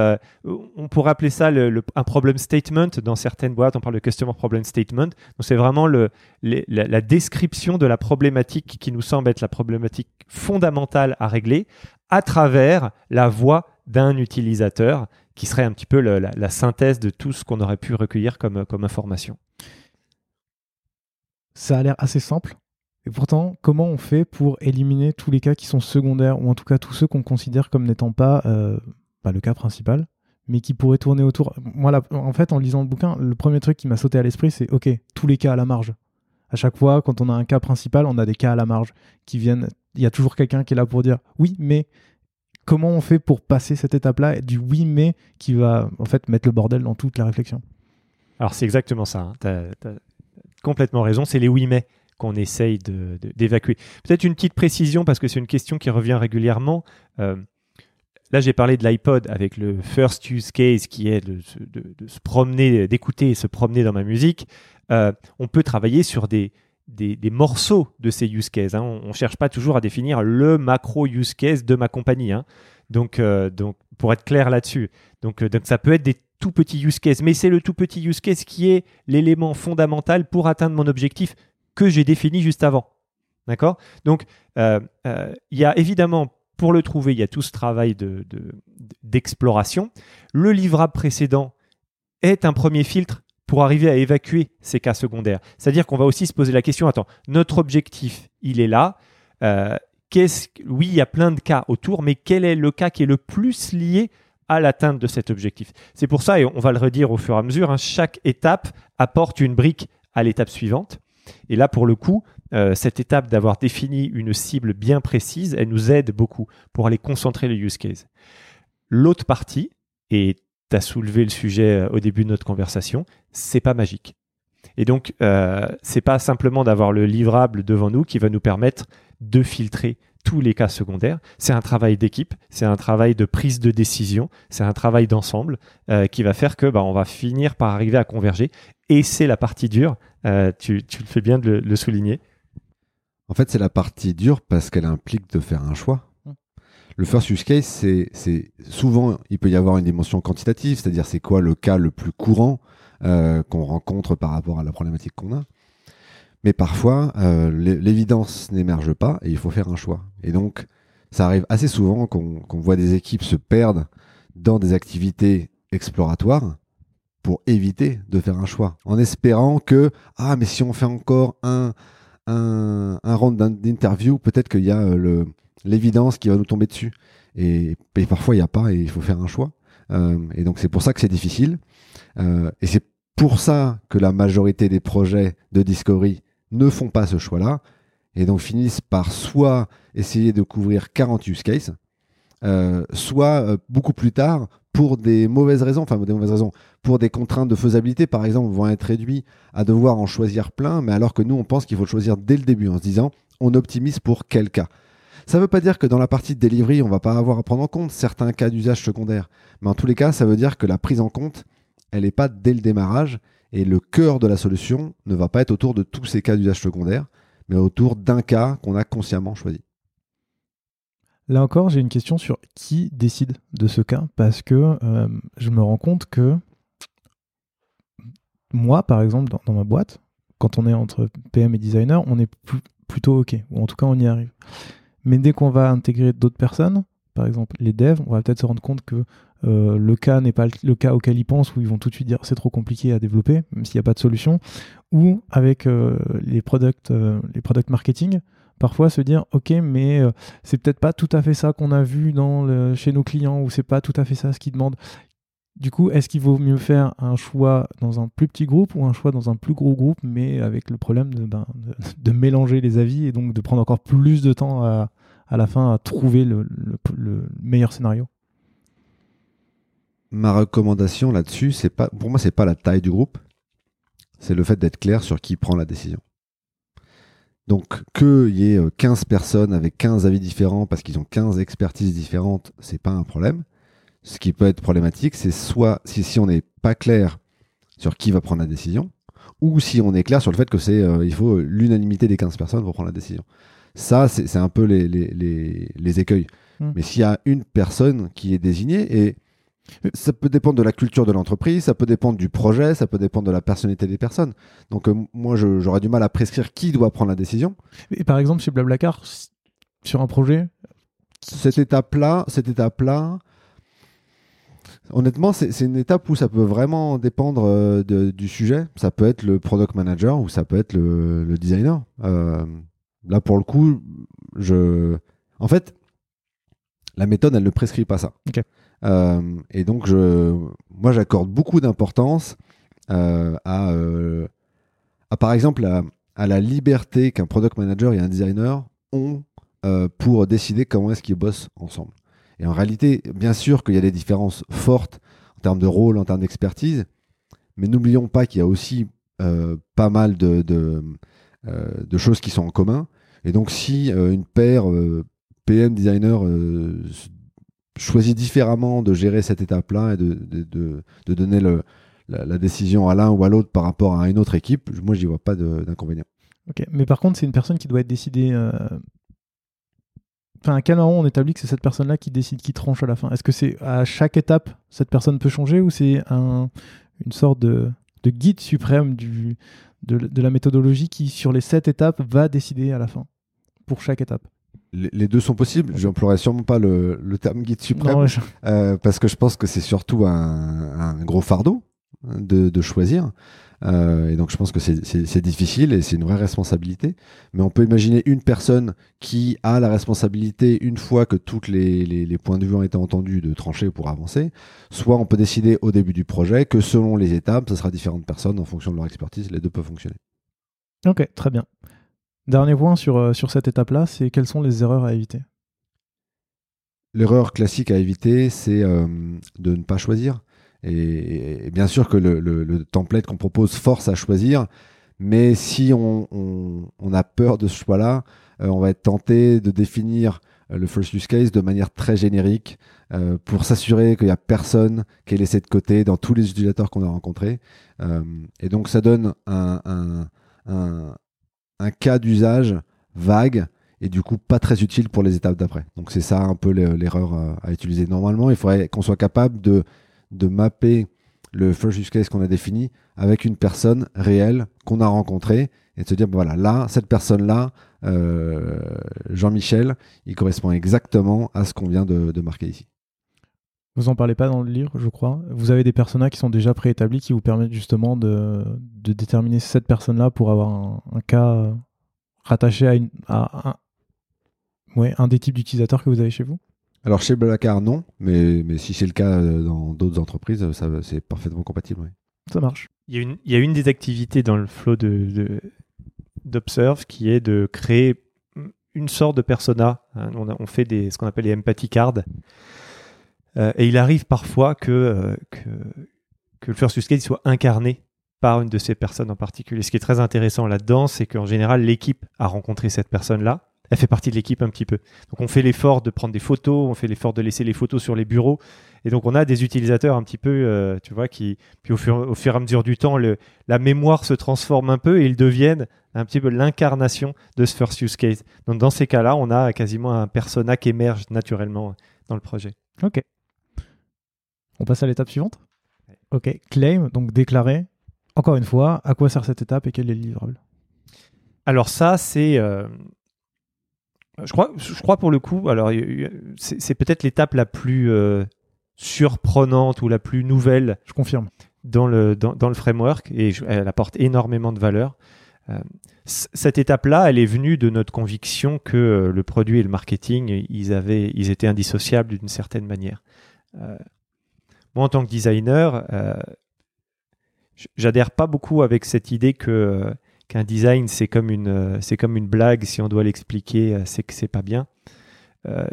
on pourrait appeler ça un problem statement dans certaines boîtes. On parle de customer problem statement. Donc c'est vraiment le, la, description de la problématique qui nous semble être la problématique fondamentale à régler à travers la voix d'un utilisateur qui serait un petit peu la, synthèse de tout ce qu'on aurait pu recueillir comme information. Ça a l'air assez simple. Et pourtant, comment on fait pour éliminer tous les cas qui sont secondaires, ou en tout cas tous ceux qu'on considère comme n'étant pas, euh, pas le cas principal, mais qui pourraient tourner autour? Moi, en fait, en lisant le bouquin, le premier truc qui m'a sauté à l'esprit, c'est OK, tous les cas à la marge. À chaque fois, quand on a un cas principal, on a des cas à la marge qui viennent. Il y a toujours quelqu'un qui est là pour dire oui, mais comment on fait pour passer cette étape-là? Du oui mais qui va en fait mettre le bordel dans toute la réflexion Alors c'est exactement ça, hein. tu as, complètement raison, c'est les oui mais qu'on essaye d'évacuer. Peut-être une petite précision parce que c'est une question qui revient régulièrement. Euh, là j'ai parlé de l'iPod avec le first use case qui est de, se promener, d'écouter et se promener dans ma musique. Euh, on peut travailler sur des, des, morceaux de ces use cases. Hein. On ne cherche pas toujours à définir le macro use case de ma compagnie. Hein. Donc, euh, donc, pour être clair là-dessus. Donc, donc, ça peut être des tout petits use cases, mais c'est le tout petit use case qui est l'élément fondamental pour atteindre mon objectif que j'ai défini juste avant. D'accord? Donc, euh, il y a évidemment, pour le trouver, il y a tout ce travail d'exploration. De, le livrable précédent est un premier filtre pour arriver à évacuer ces cas secondaires. C'est-à-dire qu'on va aussi se poser la question, attends, notre objectif, il est là. Euh, oui, il y a plein de cas autour, mais quel est le cas qui est le plus lié à l'atteinte de cet objectif? C'est pour ça, et on va le redire au fur et à mesure, hein, chaque étape apporte une brique à l'étape suivante. Et là, pour le coup, euh, cette étape d'avoir défini une cible bien précise, elle nous aide beaucoup pour aller concentrer le use case. L'autre partie, et tu as soulevé le sujet euh, au début de notre conversation, c'est pas magique. Et donc, euh, c'est pas simplement d'avoir le livrable devant nous qui va nous permettre de filtrer tous les cas secondaires. C'est un travail d'équipe, c'est un travail de prise de décision, c'est un travail d'ensemble euh, qui va faire que bah, on va finir par arriver à converger. Et c'est la partie dure. Euh, tu, tu, le fais bien de le souligner. En fait, c'est la partie dure parce qu'elle implique de faire un choix. Le first use case, c'est souvent, il peut y avoir une dimension quantitative, c'est-à-dire c'est quoi le cas le plus courant euh, qu'on rencontre par rapport à la problématique qu'on a. Mais parfois, euh, l'évidence n'émerge pas et il faut faire un choix. Et donc, ça arrive assez souvent qu'on voit des équipes se perdre dans des activités exploratoires pour éviter de faire un choix, en espérant que, ah, mais si on fait encore un, un, un round d'interview, peut-être qu'il y a euh, l'évidence qui va nous tomber dessus. Et, parfois, il n'y a pas et il faut faire un choix. Euh, et donc, c'est pour ça que c'est difficile. Et c'est pour ça que la majorité des projets de Discovery ne font pas ce choix-là. Et donc, finissent par soit essayer de couvrir 40 use cases, euh, soit beaucoup plus tard, pour des mauvaises raisons, enfin des mauvaises raisons, pour des contraintes de faisabilité, par exemple, vont être réduits à devoir en choisir plein, mais alors que nous, on pense qu'il faut le choisir dès le début en se disant, on optimise pour quel cas. Ça ne veut pas dire que dans la partie de delivery, on va pas avoir à prendre en compte certains cas d'usage secondaire. Mais en tous les cas, ça veut dire que la prise en compte, elle n'est pas dès le démarrage et le cœur de la solution ne va pas être autour de tous ces cas d'usage secondaire, mais autour d'un cas qu'on a consciemment choisi. Là encore, j'ai une question sur qui décide de ce cas, parce que euh, je me rends compte que moi, par exemple, dans, ma boîte, quand on est entre PM et designer, on est plutôt OK, ou en tout cas on y arrive. Mais dès qu'on va intégrer d'autres personnes, par exemple les devs, on va peut-être se rendre compte que euh, le cas n'est pas le cas auquel ils pensent, où ils vont tout de suite dire c'est trop compliqué à développer, même s'il n'y a pas de solution. Ou avec euh, les product, euh, les product marketing, parfois se dire ok, mais c'est peut-être pas tout à fait ça qu'on a vu dans chez nos clients, ou c'est pas tout à fait ça ce qu'ils demandent. Du coup, est-ce qu'il vaut mieux faire un choix dans un plus petit groupe ou un choix dans un plus gros groupe, mais avec le problème de, ben, mélanger les avis et donc de prendre encore plus de temps à, la fin à trouver le, meilleur scénario? Ma recommandation là-dessus, c'est pas, pour moi, c'est pas la taille du groupe, c'est le fait d'être clair sur qui prend la décision. Donc, qu'il y ait 15 personnes avec 15 avis différents parce qu'ils ont 15 expertises différentes, c'est pas un problème ce qui peut être problématique, c'est soit si, si on n'est pas clair sur qui va prendre la décision, ou si on est clair sur le fait que c'est euh, il faut l'unanimité des 15 personnes pour prendre la décision. Ça, c'est un peu les, les, les, les écueils. Hmm. Mais s'il y a une personne qui est désignée, et ça peut dépendre de la culture de l'entreprise, ça peut dépendre du projet, ça peut dépendre de la personnalité des personnes. Donc euh, moi, j'aurais du mal à prescrire qui doit prendre la décision. Et par exemple, chez Blablacar, sur un projet, Cette étape-là, cette étape-là, honnêtement, c'est une étape où ça peut vraiment dépendre euh, de- du sujet. Ça peut être le product manager ou ça peut être le, le designer. Euh, là, pour le coup, je, en fait, la méthode, elle ne prescrit pas ça. Ok. Euh, et donc, je, moi, j'accorde beaucoup d'importance euh, à, euh, à, par exemple, à, la liberté qu'un product manager et un designer ont pour décider comment est-ce qu'ils bossent ensemble. Et en réalité, bien sûr qu'il y a des différences fortes en termes de rôle, en termes d'expertise, mais n'oublions pas qu'il y a aussi pas mal de, de, choses qui sont en commun. Et donc, si une paire PM designer choisit différemment de gérer cette étape-là et de, de, de- donner le, la, décision à l'un ou à l'autre par rapport à une autre équipe, moi, j'y vois pas d'inconvénient. Ok, mais par contre, c'est une personne qui doit être décidée. euh, Enfin, à quel moment on établit que c'est cette personne-là qui décide, qui tranche à la fin Est-ce que c'est à chaque étape, cette personne peut changer ou c'est un, une sorte de, de guide suprême du, de, de la méthodologie qui, sur les sept étapes, va décider à la fin pour chaque étape? Les, deux sont possibles. Je n'emploierai sûrement pas le, le terme guide suprême. Non, ouais, je- Euh, parce que je pense que c'est surtout un, un gros fardeau de, de choisir. Euh, et donc je pense que c'est- difficile et c'est une vraie responsabilité. Mais on peut imaginer une personne qui a la responsabilité, une fois que tous les, les- les points de vue ont été entendus, de trancher pour avancer. Soit on peut décider au début du projet que selon les étapes, ce sera différentes personnes en fonction de leur expertise. Les deux peuvent fonctionner. Ok, très bien. Dernier point sur, euh, sur cette étape-là, c'est quelles sont les erreurs à éviter? L'erreur classique à éviter, c'est euh, de ne pas choisir. Et, bien sûr que le, template qu'on propose force à choisir, mais si on, a peur de ce choix-là, euh, on va être tenté de définir le first use case de manière très générique pour s'assurer qu'il n'y a personne qui est laissé de côté dans tous les utilisateurs qu'on a rencontrés. Et donc ça donne un- un cas d'usage vague et du coup pas très utile pour les étapes d'après. Donc c'est ça un peu le- l'erreur à, à utiliser. Normalement, il faudrait qu'on soit capable de, de mapper le first use case qu'on a défini avec une personne réelle qu'on a rencontrée et de se dire, bon, voilà, là, cette personne-là, euh, Jean-Michel, il correspond exactement à ce qu'on vient de marquer ici. Vous en parlez pas dans le livre, je crois. Vous avez des personas qui sont déjà préétablis qui vous permettent justement de, de déterminer cette personne-là pour avoir un, un cas euh, rattaché à, une, à un, ouais, un des types d'utilisateurs que vous avez chez vous? Alors chez Blablacar, non, mais, mais si c'est le cas euh, dans d'autres entreprises, ça, c'est parfaitement compatible. oui. Ça marche. Il y, a une, il y a une des activités dans le flow de, de- d'Observe qui est de créer une sorte de persona. hein. On, a- on fait des, ce qu'on appelle les empathy cards. Euh, et il arrive parfois que, euh, que, le first use case soit incarné par une de ces personnes en particulier. Ce qui est très intéressant là-dedans, c'est qu'en général, l'équipe a rencontré cette personne-là. Elle fait partie de l'équipe un petit peu. Donc on fait l'effort de prendre des photos, on fait l'effort de laisser les photos sur les bureaux. Et donc on a des utilisateurs un petit peu, euh, tu vois, qui, puis au fur, au fur et à mesure du temps, la mémoire se transforme un peu et ils deviennent un petit peu l'incarnation de ce first use case. Donc dans ces cas-là, on a quasiment un persona qui émerge naturellement dans le projet. Ok. On passe à l'étape suivante Ok. Claim, donc déclarer. Encore une fois, à quoi sert cette étape et quel est le livrable? Alors ça, c'est, euh, je crois, je crois pour le coup, alors c'est peut-être l'étape la plus euh, surprenante ou la plus nouvelle Je confirme. dans le, dans, dans le framework et je- elle apporte énormément de valeur. Euh, cette étape-là, elle est venue de notre conviction que le produit et le marketing, ils, avaient, ils étaient indissociables d'une certaine manière. Moi, en tant que designer, euh, j'adhère pas beaucoup avec cette idée euh, qu'un design c'est comme une euh, c'est comme une blague si on doit l'expliquer c'est que c'est pas bien.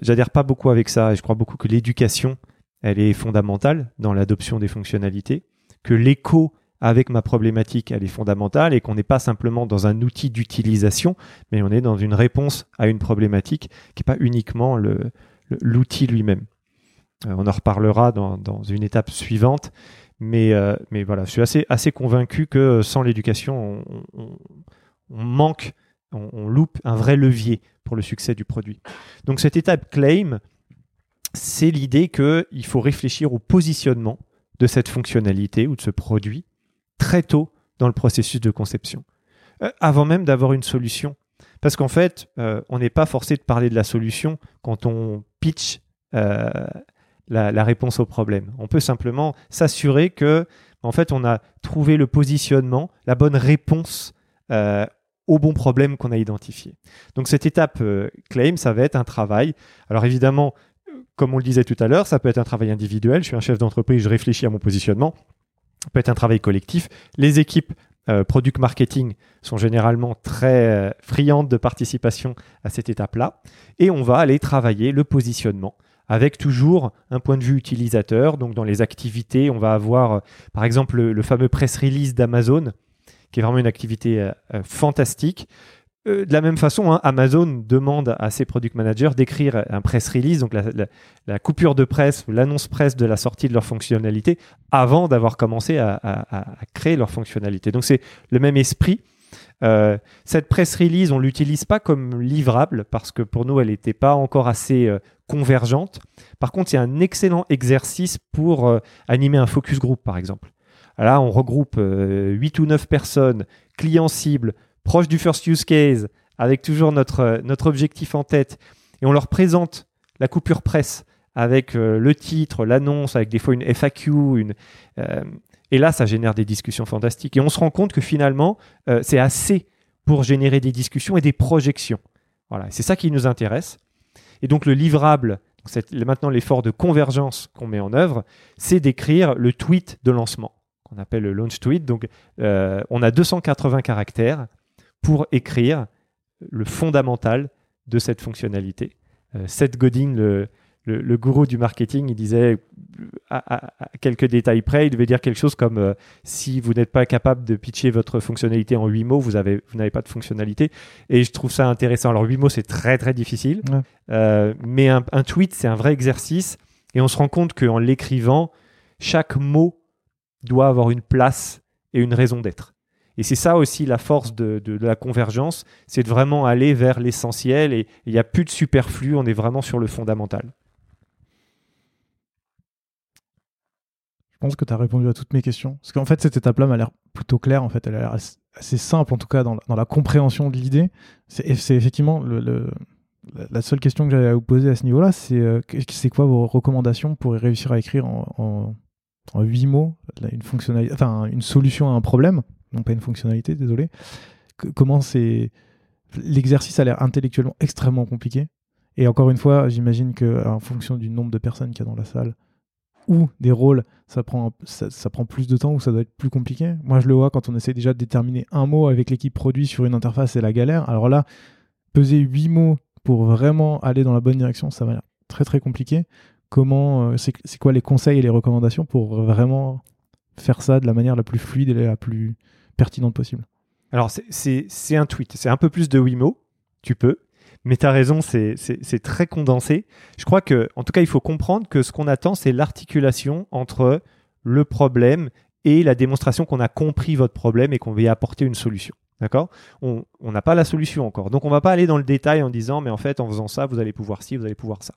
J'adhère pas beaucoup avec ça et je crois beaucoup que l'éducation elle est fondamentale dans l'adoption des fonctionnalités que l'écho avec ma problématique, elle est fondamentale et qu'on n'est pas simplement dans un outil d'utilisation, mais on est dans une réponse à une problématique qui n'est pas uniquement l'outil lui-même. Euh, on en reparlera dans, une étape suivante, Mais, euh, mais voilà, je suis assez, assez convaincu que sans l'éducation, on, manque, on, loupe un vrai levier pour le succès du produit. Donc cette étape claim, c'est l'idée qu'il faut réfléchir au positionnement de cette fonctionnalité ou de ce produit très tôt dans le processus de conception, euh, avant même d'avoir une solution. Parce qu'en fait, euh, on n'est pas forcé de parler de la solution quand on pitch euh, la, réponse au problème. On peut simplement s'assurer que, en fait, on a trouvé le positionnement, la bonne réponse euh, au bon problème qu'on a identifié. Donc cette étape euh, claim, ça va être un travail. Alors évidemment, comme on le disait tout à l'heure, ça peut être un travail individuel. Je suis un chef d'entreprise, je réfléchis à mon positionnement. Ça peut être un travail collectif. Les équipes product marketing sont généralement très friandes de participation à cette étape-là. Et on va aller travailler le positionnement avec toujours un point de vue utilisateur. Donc dans les activités, on va avoir euh, par exemple le, fameux press release d'Amazon, qui est vraiment une activité euh, euh, fantastique. de la même façon, hein, Amazon demande à ses product managers d'écrire un press release, donc la, coupure de presse ou l'annonce presse de la sortie de leur fonctionnalité, avant d'avoir commencé à, créer leur fonctionnalité. Donc c'est le même esprit. Cette press release, on l'utilise pas comme livrable parce que pour nous, elle n'était pas encore assez convergente. Par contre, c'est un excellent exercice pour euh, animer un focus group, par exemple. Là, on regroupe 8 ou 9 personnes, clients cibles, proches du first use case, avec toujours notre, notre objectif en tête, et on leur présente la coupure presse avec le titre, l'annonce, avec des fois une FAQ, et là, ça génère des discussions fantastiques. Et on se rend compte que finalement, euh, c'est assez pour générer des discussions et des projections. Voilà, c'est ça qui nous intéresse. Et donc le livrable, c'est maintenant l'effort de convergence qu'on met en œuvre, c'est d'écrire le tweet de lancement, qu'on appelle le launch tweet. Donc euh, on a 280 caractères pour écrire le fondamental de cette fonctionnalité. Euh, Seth Godin, le, le, gourou du marketing, il disait à, quelques détails près, il devait dire quelque chose comme euh, si vous n'êtes pas capable de pitcher votre fonctionnalité en huit mots, vous avez vous n'avez pas de fonctionnalité. Et je trouve ça intéressant. Alors huit mots, c'est très très difficile, euh, mais un, tweet, c'est un vrai exercice. Et on se rend compte qu'en l'écrivant, chaque mot doit avoir une place et une raison d'être. Et c'est ça aussi la force de, de la convergence, c'est de vraiment aller vers l'essentiel et il n'y a plus de superflu, on est vraiment sur le fondamental. Je pense que tu as répondu à toutes mes questions? Parce qu'en fait, cette étape-là m'a l'air plutôt claire. En fait, elle a l'air assez simple, en tout cas, dans, la compréhension de l'idée. C'est effectivement la seule question que j'avais à vous poser à ce niveau-là. C'est euh, quoi vos recommandations pour réussir à écrire en, en, 8 mots une, fonctionnalité, enfin, une solution à un problème? Non, pas une fonctionnalité, désolé. comment c'est. L'exercice a l'air intellectuellement extrêmement compliqué. Et encore une fois, j'imagine qu'en fonction du nombre de personnes qu'il y a dans la salle, ou des rôles, ça prend, plus de temps ou ça doit être plus compliqué? Moi, je le vois quand on essaie déjà de déterminer un mot avec l'équipe produit sur une interface, c'est la galère. Alors là, peser huit mots pour vraiment aller dans la bonne direction, ça va être très très compliqué. Comment, euh, c'est quoi les conseils et les recommandations pour vraiment faire ça de la manière la plus fluide et la plus pertinente possible? Alors, c'est un tweet, c'est un peu plus de huit mots, tu peux, mais tu as raison, c'est très condensé. Je crois que, en tout cas, il faut comprendre que ce qu'on attend, c'est l'articulation entre le problème et la démonstration qu'on a compris votre problème et qu'on veut y apporter une solution. D'accord? On n'a pas la solution encore. Donc on va pas aller dans le détail en disant mais en fait en faisant ça vous allez pouvoir ci, vous allez pouvoir ça.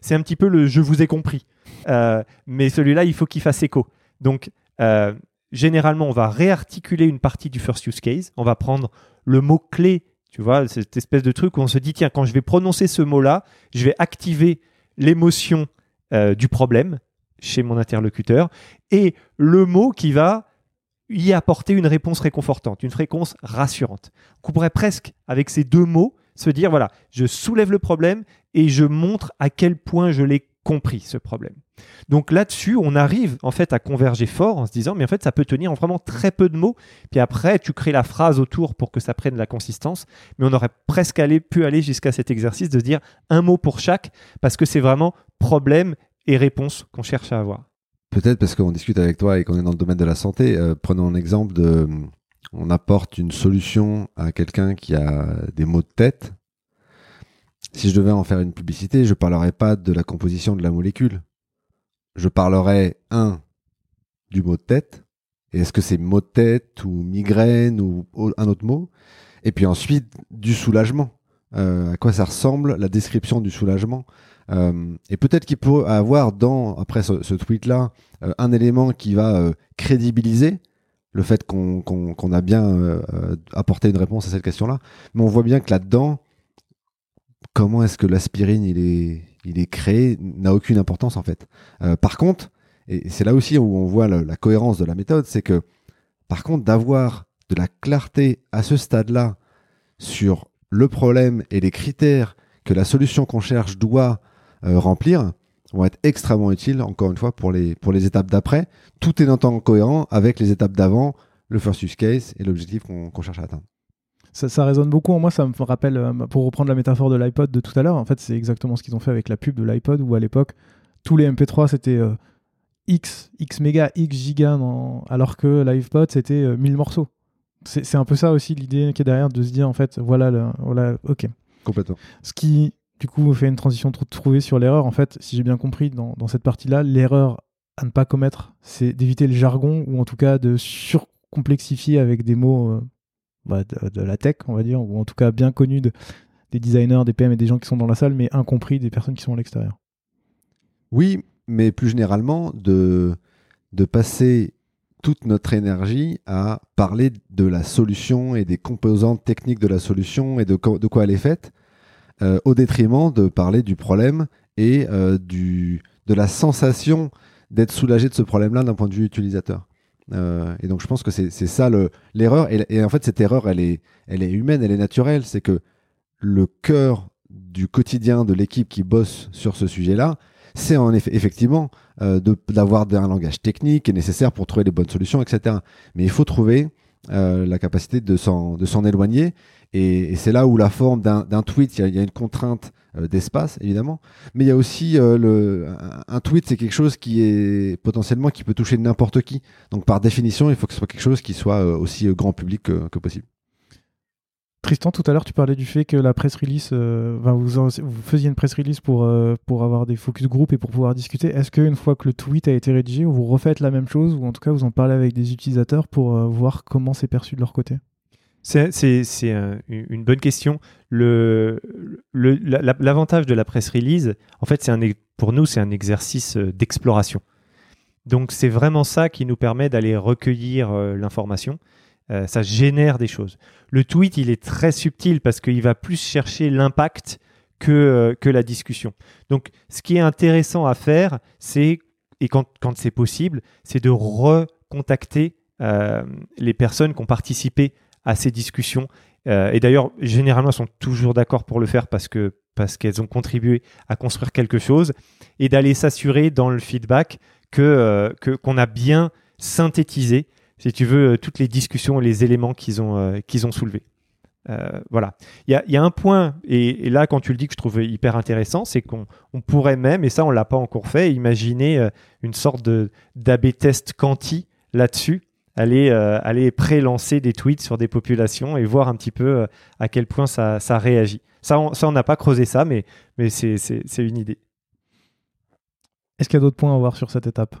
C'est un petit peu le je vous ai compris. Euh, mais celui-là il faut qu'il fasse écho. Donc euh, généralement on va réarticuler une partie du first use case. On va prendre le mot clé tu vois, cette espèce de truc où on se dit, tiens, quand je vais prononcer ce mot-là, je vais activer l'émotion euh, du problème chez mon interlocuteur et le mot qui va y apporter une réponse réconfortante, une réponse rassurante. On pourrait presque, avec ces deux mots, se dire, voilà, je soulève le problème et je montre à quel point je l'ai compris, ce problème. Donc là-dessus, on arrive en fait à converger fort en se disant, mais en fait, ça peut tenir en vraiment très peu de mots. Puis après, tu crées la phrase autour pour que ça prenne la consistance. Mais on aurait presque allé, pu aller jusqu'à cet exercice de dire un mot pour chaque, parce que c'est vraiment problème et réponse qu'on cherche à avoir. Peut-être parce qu'on discute avec toi et qu'on est dans le domaine de la santé. Euh, prenons un exemple de, on apporte une solution à quelqu'un qui a des maux de tête. Si je devais en faire une publicité, je ne parlerais pas de la composition de la molécule je parlerai, un, du mot de tête Et est-ce que c'est mot de tête ou migraine ou un autre mot Et puis ensuite, du soulagement. Euh, à quoi ça ressemble la description du soulagement? Euh, et peut-être qu'il peut avoir dans après ce, tweet-là euh, un élément qui va crédibiliser le fait qu'on a bien apporté une réponse à cette question-là. Mais on voit bien que là-dedans, comment est-ce que l'aspirine il est, il est créé n'a aucune importance en fait. par contre, et c'est là aussi où on voit la cohérence de la méthode, c'est que par contre d'avoir de la clarté à ce stade-là sur le problème et les critères que la solution qu'on cherche doit euh, remplir vont être extrêmement utiles, encore une fois, pour les, pour les étapes d'après. Tout est en temps cohérent avec les étapes d'avant, le first use case et l'objectif qu'on cherche à atteindre. Ça, résonne beaucoup en moi, ça me rappelle, euh, pour reprendre la métaphore de l'iPod de tout à l'heure, en fait c'est exactement ce qu'ils ont fait avec la pub de l'iPod où à l'époque tous les MP3 c'était euh, X, X mégas, X gigas, alors que l'iPod c'était 1000 morceaux. C'est un peu ça aussi l'idée qui est derrière de se dire en fait, voilà, le, voilà, ok. Complètement. Ce qui, du coup, fait une transition trop trouvée sur l'erreur. En fait, si j'ai bien compris, dans, dans cette partie-là, l'erreur à ne pas commettre, c'est d'éviter le jargon ou en tout cas de surcomplexifier avec des mots euh, bah, de, la tech, on va dire, ou en tout cas bien connus des designers, des PM et des gens qui sont dans la salle, mais incompris des personnes qui sont à l'extérieur. Oui, mais plus généralement, de, de passer toute notre énergie à parler de la solution et des composantes techniques de la solution et de, de quoi elle est faite, euh, au détriment de parler du problème et euh, du, de la sensation d'être soulagé de ce problème-là d'un point de vue utilisateur. Euh, et donc je pense que c'est ça l'erreur. Et, en fait, cette erreur, elle est, elle est humaine, elle est naturelle. C'est que le cœur du quotidien de l'équipe qui bosse sur ce sujet-là, c'est en effet, effectivement euh, d'avoir un langage technique qui est nécessaire pour trouver les bonnes solutions, etc. Mais il faut trouver euh, la capacité de s'en éloigner. Et, c'est là où la forme d'un tweet, il y, a une contrainte d'espace, évidemment. Mais il y a aussi le, un, tweet, c'est quelque chose qui est potentiellement qui peut toucher n'importe qui. Donc par définition, il faut que ce soit quelque chose qui soit aussi grand public que possible. Tristan, tout à l'heure, tu parlais du fait que la presse release, euh, vous, faisiez une presse release pour, euh, avoir des focus group et pour pouvoir discuter. Est-ce qu'une fois que le tweet a été rédigé, vous refaites la même chose ou en tout cas vous en parlez avec des utilisateurs pour euh, voir comment c'est perçu de leur côté? C'est une bonne question. L'avantage de la presse release, en fait, pour nous, c'est un exercice d'exploration. Donc, c'est vraiment ça qui nous permet d'aller recueillir l'information. Euh, ça génère des choses. Le tweet, il est très subtil parce qu'il va plus chercher l'impact que, euh, la discussion. Donc, ce qui est intéressant à faire, c'est, et quand, c'est possible, c'est de recontacter euh, les personnes qui ont participé à ces discussions. et d'ailleurs, généralement, elles sont toujours d'accord pour le faire parce que parce qu'elles ont contribué à construire quelque chose et d'aller s'assurer dans le feedback que qu'on a bien synthétisé si tu veux, euh, toutes les discussions et les éléments qu'ils ont, euh, soulevés. Euh, voilà. Il y a, un point, et, là, quand tu le dis, que je trouve hyper intéressant, c'est qu'on pourrait même, et ça, on l'a pas encore fait, imaginer une sorte de d'AB test quanti là-dessus, aller, aller pré-lancer des tweets sur des populations et voir un petit peu à quel point ça, ça réagit. Ça, on n'a pas creusé ça, mais, mais c'est une idée. Est-ce qu'il y a d'autres points à voir sur cette étape?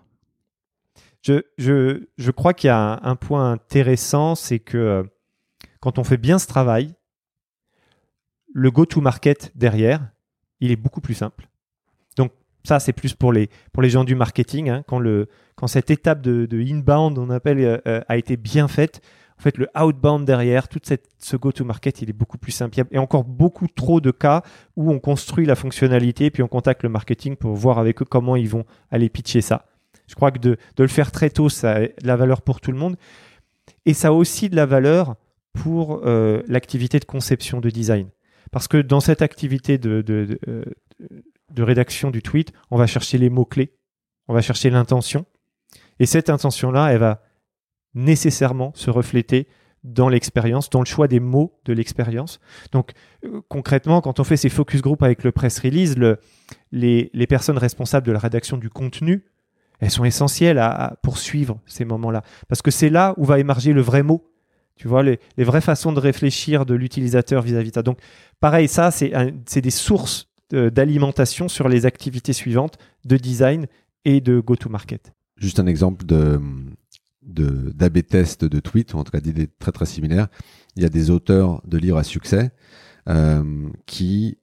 Je, je, crois qu'il y a un, point intéressant, c'est que euh, quand on fait bien ce travail, le go-to-market derrière, il est beaucoup plus simple. Ça, c'est plus pour les, pour les gens du marketing. Hein. quand, le, quand cette étape de, inbound, on appelle, euh, euh, a été bien faite, en fait, le outbound derrière, tout cette, ce go-to-market, il est beaucoup plus simple. Il y a encore beaucoup trop de cas où on construit la fonctionnalité, puis on contacte le marketing pour voir avec eux comment ils vont aller pitcher ça. Je crois que de, le faire très tôt, ça a de la valeur pour tout le monde. Et ça a aussi de la valeur pour euh, l'activité de conception de design. Parce que dans cette activité de, de, de, rédaction du tweet, on va chercher les mots-clés, on va chercher l'intention. Et cette intention-là, elle va nécessairement se refléter dans l'expérience, dans le choix des mots de l'expérience. Donc euh, concrètement, quand on fait ces focus group avec le press release, le, les, les, personnes responsables de la rédaction du contenu elles sont essentielles à, poursuivre ces moments-là. Parce que c'est là où va émerger le vrai mot. Tu vois, les, vraies façons de réfléchir de l'utilisateur vis-à-vis de ça. Donc, pareil, ça, c'est des sources d'alimentation sur les activités suivantes de design et de go-to-market. juste un exemple de d'AB test de tweets, ou en tout cas d'idées très très similaires. Il y a des auteurs de livres à succès euh, qui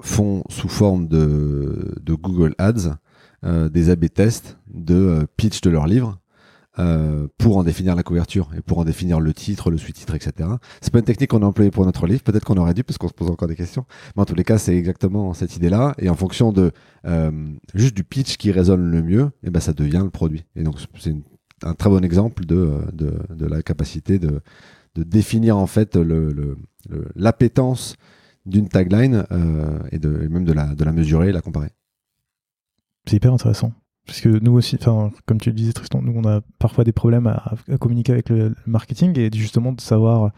font sous forme de, de Google Ads euh, des AB tests de euh, pitch de leurs livres euh, pour en définir la couverture et pour en définir le titre, le sous-titre, etc. C'est pas une technique qu'on a employée pour notre livre. Peut-être qu'on aurait dû parce qu'on se pose encore des questions. Mais en tous les cas, c'est exactement cette idée-là. Et en fonction de euh, juste du pitch qui résonne le mieux, et eh ben ça devient le produit. Et donc c'est un très bon exemple de, de, de la capacité de, de définir en fait le, l'appétence d'une tagline euh, et, de, et même de la, de la mesurer et la comparer. C'est hyper intéressant. Parce que nous aussi, comme tu le disais Tristan, nous on a parfois des problèmes à, communiquer avec le, marketing et justement de savoir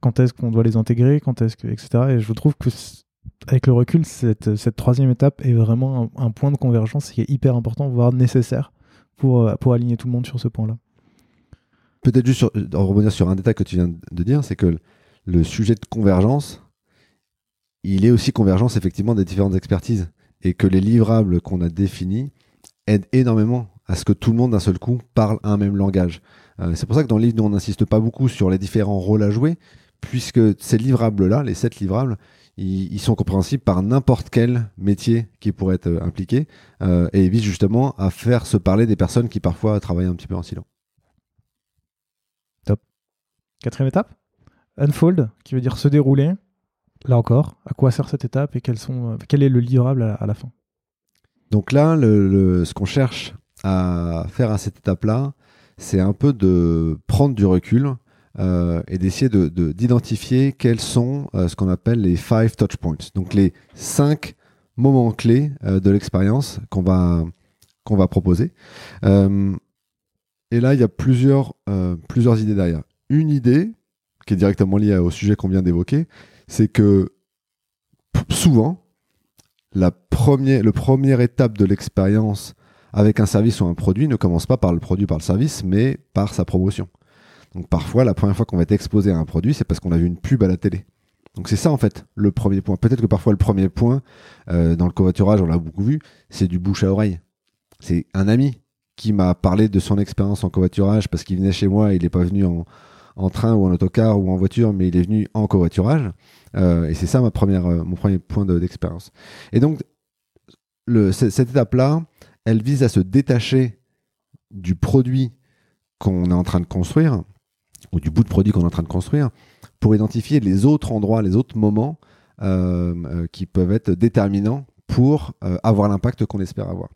quand est-ce qu'on doit les intégrer, quand est-ce que, etc. Et je trouve que avec le recul, cette, troisième étape est vraiment un, point de convergence qui est hyper important, voire nécessaire pour, pour aligner tout le monde sur ce point-là. Peut-être juste sur, en revenir sur un détail que tu viens de dire, c'est que le sujet de convergence, il est aussi convergence effectivement des différentes expertises et que les livrables qu'on a définis aide énormément à ce que tout le monde d'un seul coup parle un même langage. Euh, c'est pour ça que dans le livre, nous, on n'insiste pas beaucoup sur les différents rôles à jouer, puisque ces livrables-là, les sept livrables, ils, sont compréhensibles par n'importe quel métier qui pourrait être euh, impliqué euh, et visent justement à faire se parler des personnes qui parfois travaillent un petit peu en silence. Top. Quatrième étape Unfold, qui veut dire se dérouler. Là encore, à quoi sert cette étape et sont, quel est le livrable à la fin? Donc là, le, ce qu'on cherche à faire à cette étape-là, c'est un peu de prendre du recul euh, et d'essayer d'identifier de, quels sont euh, ce qu'on appelle les five touch points, donc les cinq moments clés euh, de l'expérience qu'on va, qu'on va proposer. et là, il y a plusieurs, plusieurs idées derrière. Une idée, qui est directement liée au sujet qu'on vient d'évoquer, c'est que souvent, la première, le première étape de l'expérience avec un service ou un produit ne commence pas par le produit, par le service, mais par sa promotion. Donc parfois, la première fois qu'on va être exposé à un produit, c'est parce qu'on a vu une pub à la télé. Donc c'est ça en fait le premier point. Peut-être que parfois le premier point euh, dans le covoiturage, on l'a beaucoup vu, c'est du bouche à oreille. C'est un ami qui m'a parlé de son expérience en covoiturage parce qu'il venait chez moi, il n'est pas venu en, en train ou en autocar ou en voiture, mais il est venu en covoiturage. Euh, et c'est ça ma première, euh, mon premier point d'expérience. et donc, cette étape-là, elle vise à se détacher du produit qu'on est en train de construire, ou du bout de produit qu'on est en train de construire, pour identifier les autres endroits, les autres moments euh, qui peuvent être déterminants pour avoir l'impact qu'on espère avoir.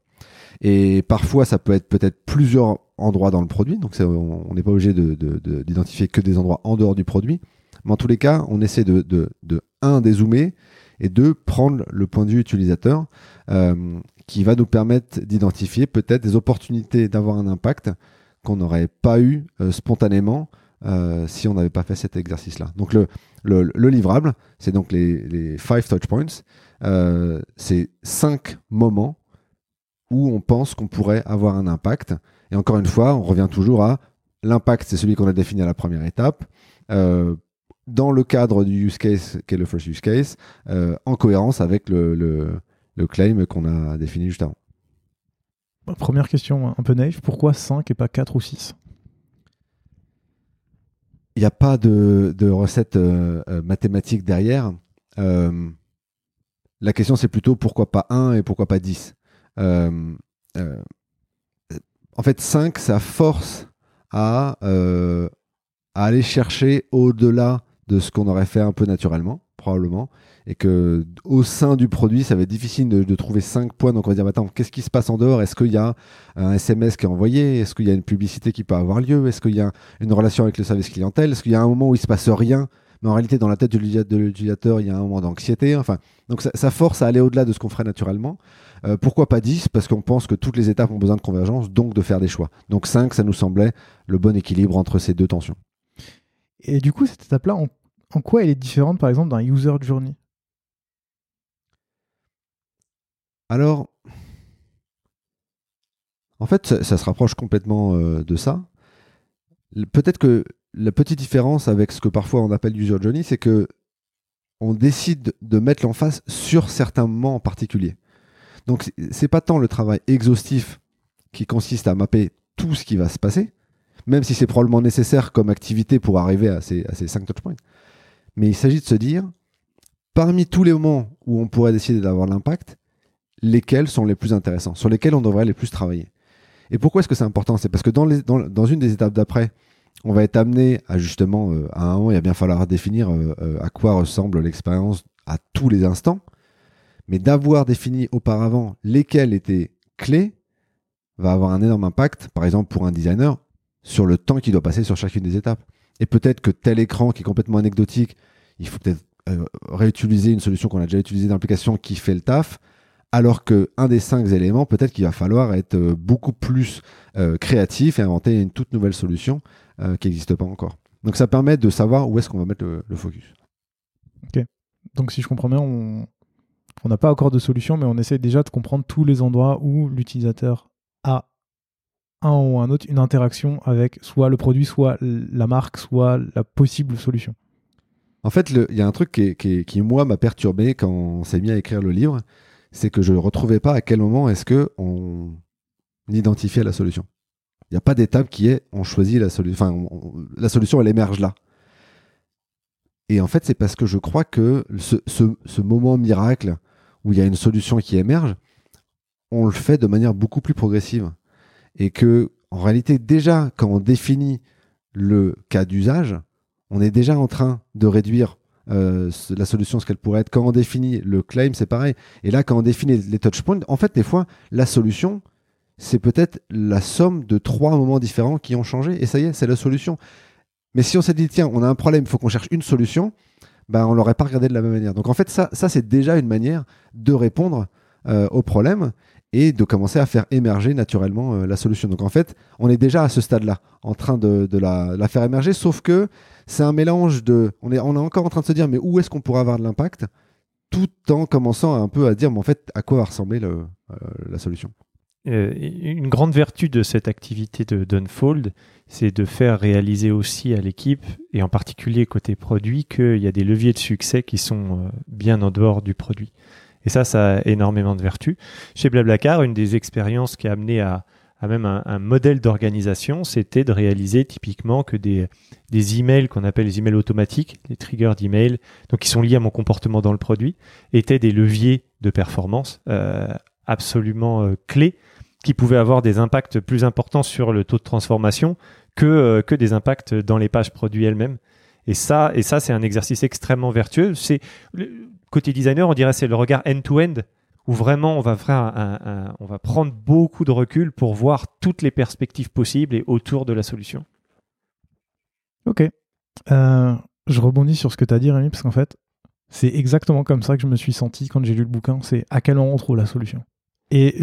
Et parfois, ça peut être peut-être plusieurs endroits dans le produit, donc on n'est pas obligé d'identifier de, que des endroits en dehors du produit. Mais en tous les cas, on essaie de, de, de un, dézoomer et deux, prendre le point de vue utilisateur euh, qui va nous permettre d'identifier peut-être des opportunités d'avoir un impact qu'on n'aurait pas eu euh, spontanément euh, si on n'avait pas fait cet exercice-là. Donc le, le, le livrable, c'est donc les, les five touch points. Euh, c'est cinq moments où on pense qu'on pourrait avoir un impact. Et encore une fois, on revient toujours à l'impact, c'est celui qu'on a défini à la première étape. Euh, dans le cadre du use case, qui est le first use case, euh, en cohérence avec le, le, le claim qu'on a défini juste avant. Première question un peu naïve, pourquoi 5 et pas 4 ou 6 Il n'y a pas de, de recette euh, euh, mathématique derrière. la question c'est plutôt pourquoi pas 1 et pourquoi pas 10 En fait 5 ça force à, à aller chercher au-delà de ce qu'on aurait fait un peu naturellement, probablement, et que au sein du produit, ça va être difficile de, trouver cinq points. Donc on va dire, attends, qu'est-ce qui se passe en dehors? Est-ce qu'il y a un SMS qui est envoyé? Est-ce qu'il y a une publicité qui peut avoir lieu? Est-ce qu'il y a une relation avec le service clientèle? Est-ce qu'il y a un moment où il se passe rien mais en réalité, dans la tête de l'utilisateur, il y a un moment d'anxiété. Enfin, donc ça, force à aller au-delà de ce qu'on ferait naturellement. Euh, pourquoi pas 10 Parce qu'on pense que toutes les étapes ont besoin de convergence, donc de faire des choix. Donc 5, ça nous semblait le bon équilibre entre ces deux tensions. Et du coup, cette étape-là, en quoi elle est différente, par exemple, d'un user journey? Alors, en fait, ça, se rapproche complètement euh, de ça. Peut-être que la petite différence avec ce que parfois on appelle user journey, c'est que on décide de mettre l'emphase sur certains moments en particulier. Donc, c'est pas tant le travail exhaustif qui consiste à mapper tout ce qui va se passer, même si c'est probablement nécessaire comme activité pour arriver à ces, à ces 5 touchpoints. Mais il s'agit de se dire, parmi tous les moments où on pourrait décider d'avoir l'impact, lesquels sont les plus intéressants, sur lesquels on devrait les plus travailler. Et pourquoi est-ce que c'est important? C'est parce que dans, une des étapes d'après, on va être amené à justement, euh, à un moment, il va bien falloir définir euh, euh, à quoi ressemble l'expérience à tous les instants. Mais d'avoir défini auparavant lesquels étaient clés va avoir un énorme impact, par exemple pour un designer, sur le temps qu'il doit passer sur chacune des étapes. Et peut-être que tel écran qui est complètement anecdotique, il faut peut-être réutiliser une solution qu'on a déjà utilisée dans l'application qui fait le taf, alors que un des cinq éléments, peut-être qu'il va falloir être beaucoup plus créatif et inventer une toute nouvelle solution euh, qui n'existe pas encore. Donc ça permet de savoir où est-ce qu'on va mettre le, focus. Ok. Donc si je comprends bien, on n'a pas encore de solution, mais on essaie déjà de comprendre tous les endroits où l'utilisateur a un ou un autre une interaction avec soit le produit, soit la marque, soit la possible solution. En fait, il y a un truc qui, qui, moi, m'a perturbé quand on s'est mis à écrire le livre, c'est que je ne retrouvais pas à quel moment est-ce qu'on identifiait la solution. Il n'y a pas d'étape qui est on choisit la solution. Enfin, la solution, elle émerge là. Et en fait, c'est parce que je crois que ce, moment miracle où il y a une solution qui émerge, on le fait de manière beaucoup plus progressive. Et que, en réalité, déjà, quand on définit le cas d'usage, on est déjà en train de réduire euh, la solution, ce qu'elle pourrait être. Quand on définit le claim, c'est pareil. Et là, quand on définit les touchpoints, en fait, des fois, la solution, c'est peut-être la somme de trois moments différents qui ont changé, et ça y est, c'est la solution. Mais si on s'est dit, tiens, on a un problème, il faut qu'on cherche une solution, ben, on l'aurait pas regardé de la même manière. Donc en fait, ça, c'est déjà une manière de répondre euh, au problème et de commencer à faire émerger naturellement euh, la solution. Donc en fait, on est déjà à ce stade-là, en train de, la, faire émerger, sauf que c'est un mélange de... On est, on est encore en train de se dire, mais où est-ce qu'on pourrait avoir de l'impact tout en commençant un peu à dire, mais en fait, à quoi va ressembler le, euh, la solution euh, une grande vertu de cette activité de d'Unfold, c'est de faire réaliser aussi à l'équipe, et en particulier côté produit, qu'il y a des leviers de succès qui sont euh, bien en dehors du produit. Et ça, ça a énormément de vertus. Chez Blablacar, une des expériences qui a amené à, à même un, modèle d'organisation, c'était de réaliser typiquement que des, emails qu'on appelle les emails automatiques, les triggers d'emails, donc qui sont liés à mon comportement dans le produit, étaient des leviers de performance euh, absolument clés qui pouvaient avoir des impacts plus importants sur le taux de transformation que, euh, que des impacts dans les pages produits elles-mêmes. Et ça, et ça c'est un exercice extrêmement vertueux. C'est côté designer, on dirait c'est le regard end-to-end où vraiment on va faire un, on va prendre beaucoup de recul pour voir toutes les perspectives possibles et autour de la solution. Ok. Euh, je rebondis sur ce que tu as dit, Rémi, parce qu'en fait, c'est exactement comme ça que je me suis senti quand j'ai lu le bouquin. C'est à quel moment on trouve la solution. Et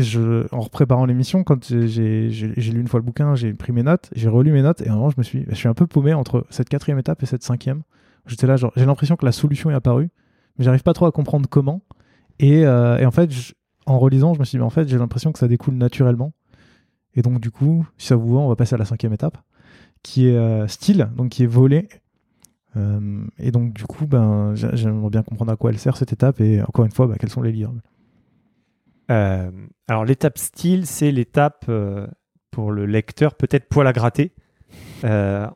en préparant l'émission, quand j'ai lu une fois le bouquin, j'ai pris mes notes, j'ai relu mes notes, et moment, je me suis, je suis un peu paumé entre cette quatrième étape et cette cinquième. J'étais là, j'ai l'impression que la solution est apparue, mais j'arrive pas trop à comprendre comment. Et, euh, en fait, en relisant, je me suis dit, mais en fait, j'ai l'impression que ça découle naturellement. Et donc, du coup, si ça vous va, on va passer à la cinquième étape, qui est euh, style, donc qui est volé. Euh, et donc, du coup, ben, j'aimerais bien comprendre à quoi elle sert cette étape, et encore une fois, ben, quels sont les livres. Euh, alors l'étape style, c'est l'étape euh, pour le lecteur peut-être poil à gratter. Euh,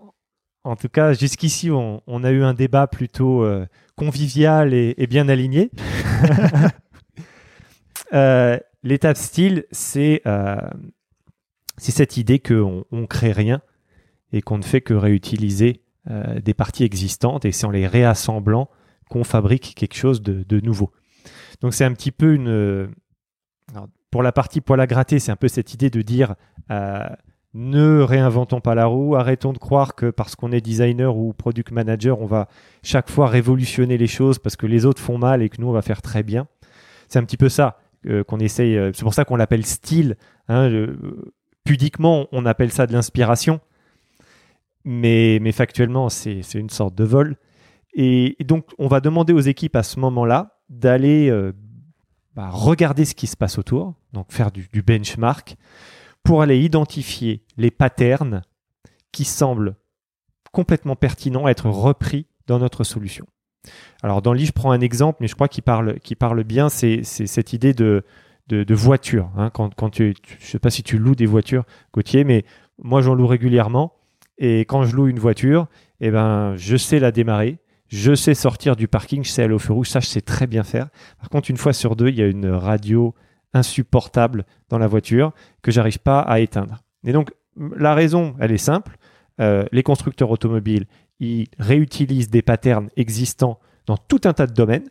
en tout cas, jusqu'ici, on, a eu un débat plutôt convivial et, bien aligné. <laughs> l'étape style, c'est cette idée qu'on ne crée rien et qu'on ne fait que réutiliser des parties existantes et c'est en les réassemblant qu'on fabrique quelque chose de, de nouveau. Donc c'est un petit peu une, pour la partie poil à gratter, c'est un peu cette idée de dire euh, ne réinventons pas la roue, arrêtons de croire que parce qu'on est designer ou product manager, on va chaque fois révolutionner les choses parce que les autres font mal et que nous, on va faire très bien. C'est un petit peu ça euh, qu'on essaye. Euh, c'est pour ça qu'on l'appelle style. Hein, pudiquement, on appelle ça de l'inspiration. Mais, factuellement, c'est une sorte de vol. Et, donc, on va demander aux équipes à ce moment-là d'aller bah, regarder ce qui se passe autour, donc faire du, benchmark, pour aller identifier les patterns qui semblent complètement pertinents à être repris dans notre solution. Alors dans le livre, je prends un exemple, mais je crois qu'il parle, bien, c'est cette idée de, voitures. Hein. quand, je sais pas si tu loues des voitures, Gauthier, mais moi j'en loue régulièrement. Et quand je loue une voiture, eh ben, je sais la démarrer, je sais sortir du parking, je sais aller au feu rouge, ça je sais très bien faire. Par contre, une fois sur deux, il y a une radio insupportable dans la voiture que j'arrive pas à éteindre. Et donc, la raison, elle est simple. Euh, les constructeurs automobiles, ils réutilisent des patterns existants dans tout un tas de domaines,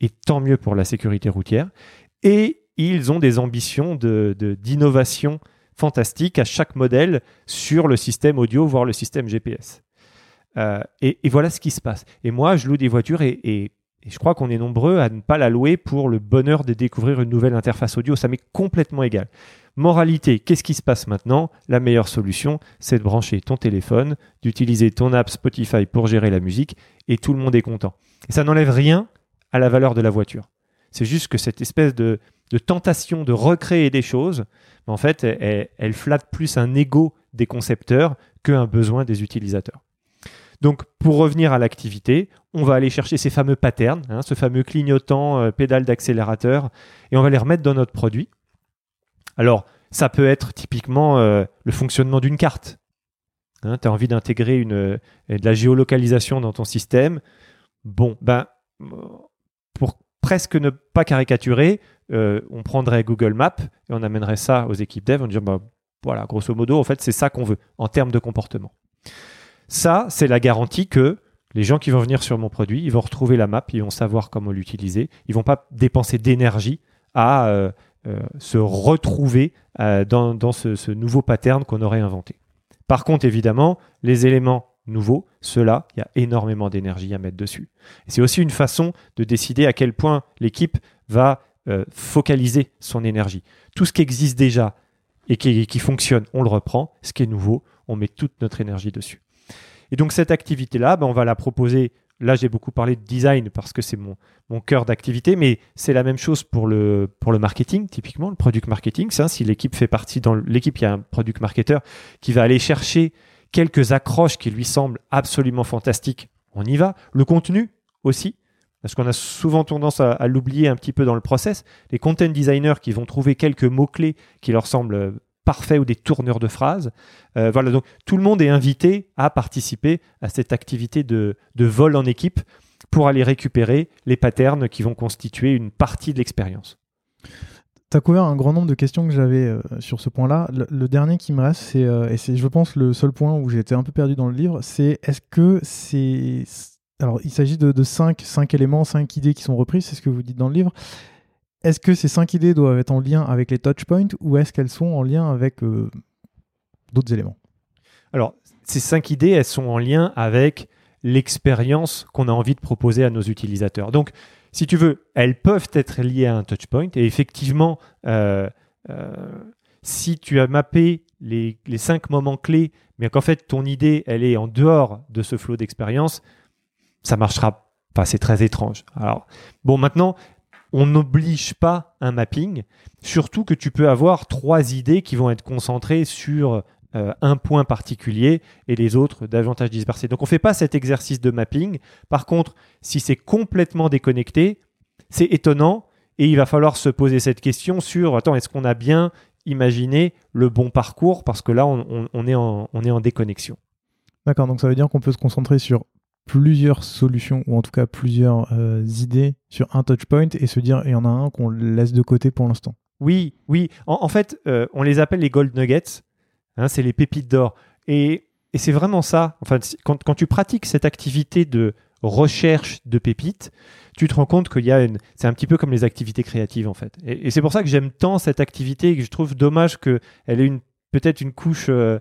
et tant mieux pour la sécurité routière. Et ils ont des ambitions d'innovation de, fantastiques à chaque modèle sur le système audio, voire le système GPS. Euh, et, voilà ce qui se passe. Et moi, je loue des voitures et je crois qu'on est nombreux à ne pas la louer pour le bonheur de découvrir une nouvelle interface audio. Ça m'est complètement égal. Moralité, qu'est-ce qui se passe maintenant? La meilleure solution, c'est de brancher ton téléphone, d'utiliser ton app Spotify pour gérer la musique, et tout le monde est content. Ça n'enlève rien à la valeur de la voiture. C'est juste que cette espèce de, tentation de recréer des choses, en fait, elle flatte plus un ego des concepteurs qu'un besoin des utilisateurs. Donc, pour revenir à l'activité, on va aller chercher ces fameux patterns, hein, ce fameux clignotant euh, pédale d'accélérateur, et on va les remettre dans notre produit. Alors, ça peut être typiquement euh, le fonctionnement d'une carte. Hein, tu as envie d'intégrer euh, de la géolocalisation dans ton système. Bon, ben, pour presque ne pas caricaturer, on prendrait Google Maps et on amènerait ça aux équipes dev en disant, bah, voilà, grosso modo, en fait, c'est ça qu'on veut en termes de comportement. Ça, c'est la garantie que les gens qui vont venir sur mon produit, ils vont retrouver la map, ils vont savoir comment l'utiliser, ils vont pas dépenser d'énergie à euh, euh, se retrouver euh, dans, ce, nouveau pattern qu'on aurait inventé. Par contre, évidemment, les éléments nouveaux, ceux-là, il y a énormément d'énergie à mettre dessus. C'est aussi une façon de décider à quel point l'équipe va focaliser son énergie. Tout ce qui existe déjà et qui, qui fonctionne, on le reprend. Ce qui est nouveau, on met toute notre énergie dessus. Et donc cette activité-là, ben, on va la proposer. Là, j'ai beaucoup parlé de design parce que c'est mon, mon cœur d'activité, mais c'est la même chose pour le, marketing, typiquement, le product marketing. Si l'équipe fait partie, dans l'équipe, il y a un product marketer qui va aller chercher quelques accroches qui lui semblent absolument fantastiques, on y va. Le contenu aussi, parce qu'on a souvent tendance à, à l'oublier un petit peu dans le process. Les content designers qui vont trouver quelques mots-clés qui leur semblent parfait ou des tourneurs de phrases. Euh, voilà, donc tout le monde est invité à participer à cette activité de, vol en équipe pour aller récupérer les patterns qui vont constituer une partie de l'expérience. Tu as couvert un grand nombre de questions que j'avais euh, sur ce point-là. Le, dernier qui me reste, c'est, euh, et c'est, je pense, le seul point où j'étais un peu perdu dans le livre, c'est est-ce que c'est. Alors, il s'agit de, de cinq, cinq éléments, cinq idées qui sont reprises, c'est ce que vous dites dans le livre. Est-ce que ces cinq idées doivent être en lien avec les touchpoints ou est-ce qu'elles sont en lien avec euh, d'autres éléments? Alors, ces cinq idées, elles sont en lien avec l'expérience qu'on a envie de proposer à nos utilisateurs. Donc, si tu veux, elles peuvent être liées à un touchpoint. Et effectivement, euh, euh, si tu as mappé les, cinq moments clés, mais qu'en fait ton idée, elle est en dehors de ce flot d'expérience, ça marchera pas. C'est très étrange. Alors, bon, maintenant, on n'oblige pas un mapping, surtout que tu peux avoir trois idées qui vont être concentrées sur euh, un point particulier et les autres davantage dispersés. Donc on ne fait pas cet exercice de mapping. Par contre, si c'est complètement déconnecté, c'est étonnant et il va falloir se poser cette question sur, attends, est-ce qu'on a bien imaginé le bon parcours? Parce que là, on est en déconnexion. D'accord, donc ça veut dire qu'on peut se concentrer sur plusieurs solutions ou en tout cas plusieurs euh, idées sur un touchpoint et se dire il y en a un qu'on laisse de côté pour l'instant. Oui, oui. En, fait, euh, on les appelle les gold nuggets. Hein, c'est les pépites d'or. Et, c'est vraiment ça. Enfin, quand, quand, tu pratiques cette activité de recherche de pépites, tu te rends compte qu'il y a une. C'est un petit peu comme les activités créatives en fait. Et, c'est pour ça que j'aime tant cette activité et que je trouve dommage qu'elle ait une peut-être une couche euh,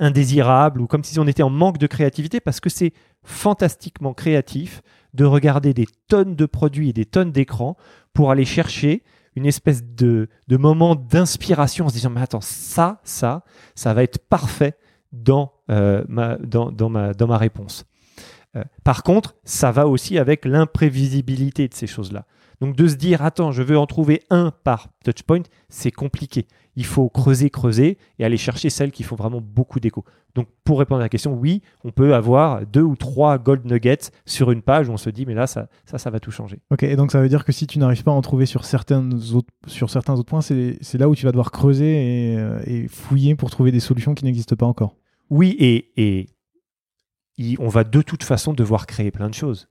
indésirable ou comme si on était en manque de créativité parce que c'est fantastiquement créatif de regarder des tonnes de produits et des tonnes d'écrans pour aller chercher une espèce de, moment d'inspiration en se disant mais attends ça ça ça va être parfait dans, euh, ma, dans, réponse. Euh, par contre, ça va aussi avec l'imprévisibilité de ces choses-là. Donc de se dire, attends, je veux en trouver un par touchpoint, c'est compliqué. Il faut creuser, creuser et aller chercher celles qui font vraiment beaucoup d'écho. Donc pour répondre à la question, oui, on peut avoir deux ou trois gold nuggets sur une page où on se dit, mais là, ça, ça, ça va tout changer. Ok, et donc ça veut dire que si tu n'arrives pas à en trouver sur, certains autres, sur certains autres points, c'est là où tu vas devoir creuser et, euh, et, fouiller pour trouver des solutions qui n'existent pas encore. Oui, et, et on va de toute façon devoir créer plein de choses.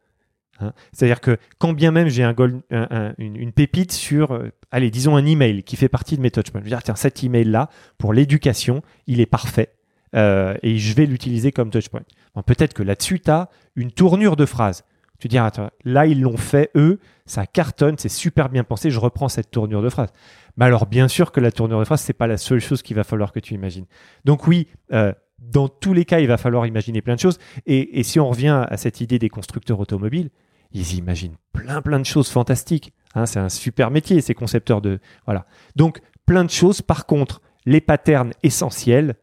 Hein. C'est-à-dire que quand bien même j'ai un, une, pépite sur, euh, allez, disons un email qui fait partie de mes touchpoints, je vais dire, tiens, cet email-là, pour l'éducation, il est parfait euh, et je vais l'utiliser comme touchpoint. Peut-être que là-dessus, tu as une tournure de phrase. Tu dis, attends, là, ils l'ont fait, eux, ça cartonne, c'est super bien pensé, je reprends cette tournure de phrase. Mais alors, bien sûr que la tournure de phrase, c'est pas la seule chose qu'il va falloir que tu imagines. Donc oui, euh, dans tous les cas, il va falloir imaginer plein de choses. Et si on revient à cette idée des constructeurs automobiles, ils imaginent plein plein de choses fantastiques. Hein, c'est un super métier, ces concepteurs de voilà. Donc plein de choses. Par contre, les patterns essentiels,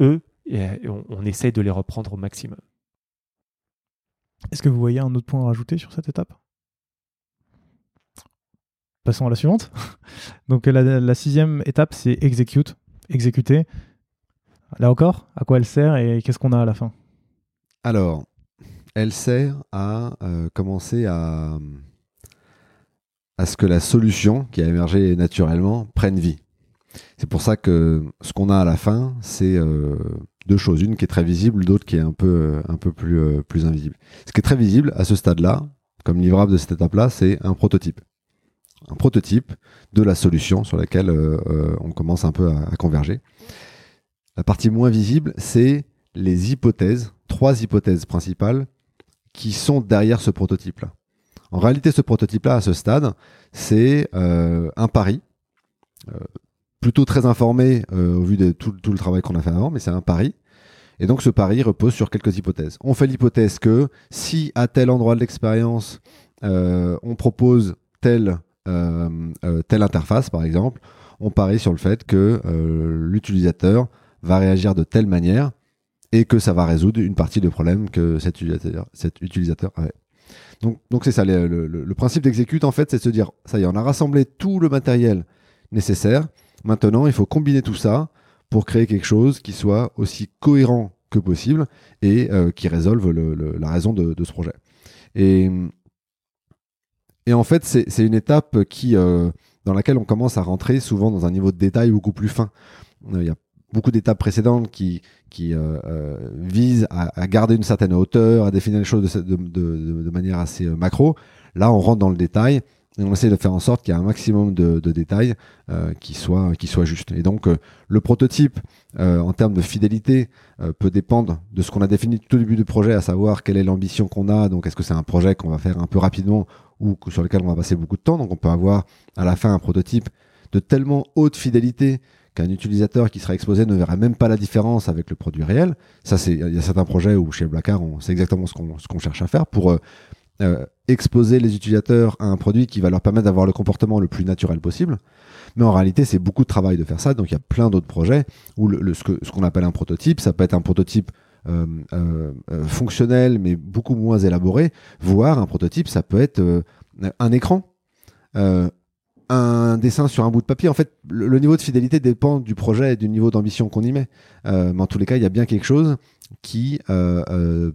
eux, eh, on, essaie de les reprendre au maximum. Est-ce que vous voyez un autre point à rajouter sur cette étape? Passons à la suivante. <laughs> Donc la, la sixième étape, c'est execute, exécuter. Là encore, à quoi elle sert et qu'est-ce qu'on a à la fin? Alors, elle sert à euh, commencer à, ce que la solution qui a émergé naturellement prenne vie. C'est pour ça que ce qu'on a à la fin, c'est euh, deux choses. Une qui est très visible, l'autre qui est un peu, euh, plus, invisible. Ce qui est très visible à ce stade-là, comme livrable de cette étape-là, c'est un prototype. Un prototype de la solution sur laquelle on commence un peu à converger. La partie moins visible, c'est les hypothèses, trois hypothèses principales qui sont derrière ce prototype-là. En réalité, ce prototype-là, à ce stade, c'est euh, un pari, euh, plutôt très informé euh, au vu de tout, le travail qu'on a fait avant, mais c'est un pari. Et donc ce pari repose sur quelques hypothèses. On fait l'hypothèse que si à tel endroit de l'expérience, on propose telle, telle interface, par exemple, on parie sur le fait que l'utilisateur va réagir de telle manière et que ça va résoudre une partie des problèmes que cet utilisateur, cet avait. Donc, donc c'est ça, le, principe d'exécute, en fait, c'est de se dire, ça y est, on a rassemblé tout le matériel nécessaire. Maintenant, il faut combiner tout ça pour créer quelque chose qui soit aussi cohérent que possible et euh, qui résolve la raison de, ce projet. Et, en fait, c'est une étape qui, euh, dans laquelle on commence à rentrer souvent dans un niveau de détail beaucoup plus fin. Il y a beaucoup d'étapes précédentes qui, euh, euh, visent à, garder une certaine hauteur, à définir les choses de, manière assez euh, macro. Là, on rentre dans le détail et on essaie de faire en sorte qu'il y ait un maximum de, détails qui soient qui soit justes. Et donc, le prototype, en termes de fidélité, peut dépendre de ce qu'on a défini tout au début du projet, à savoir quelle est l'ambition qu'on a. Donc, est-ce que c'est un projet qu'on va faire un peu rapidement ou sur lequel on va passer beaucoup de temps? Donc, on peut avoir à la fin un prototype de tellement haute fidélité qu'un utilisateur qui sera exposé ne verra même pas la différence avec le produit réel. Ça, c'est il y a certains projets où chez Blackard, on sait exactement ce qu'on cherche à faire pour euh, euh, exposer les utilisateurs à un produit qui va leur permettre d'avoir le comportement le plus naturel possible. Mais en réalité, c'est beaucoup de travail de faire ça. Donc, il y a plein d'autres projets où le, ce qu'on ce qu'on appelle un prototype, ça peut être un prototype euh fonctionnel, mais beaucoup moins élaboré, voire un prototype, ça peut être un écran. Un dessin sur un bout de papier. En fait, le, niveau de fidélité dépend du projet et du niveau d'ambition qu'on y met. Euh, mais en tous les cas, il y a bien quelque chose qui euh, euh,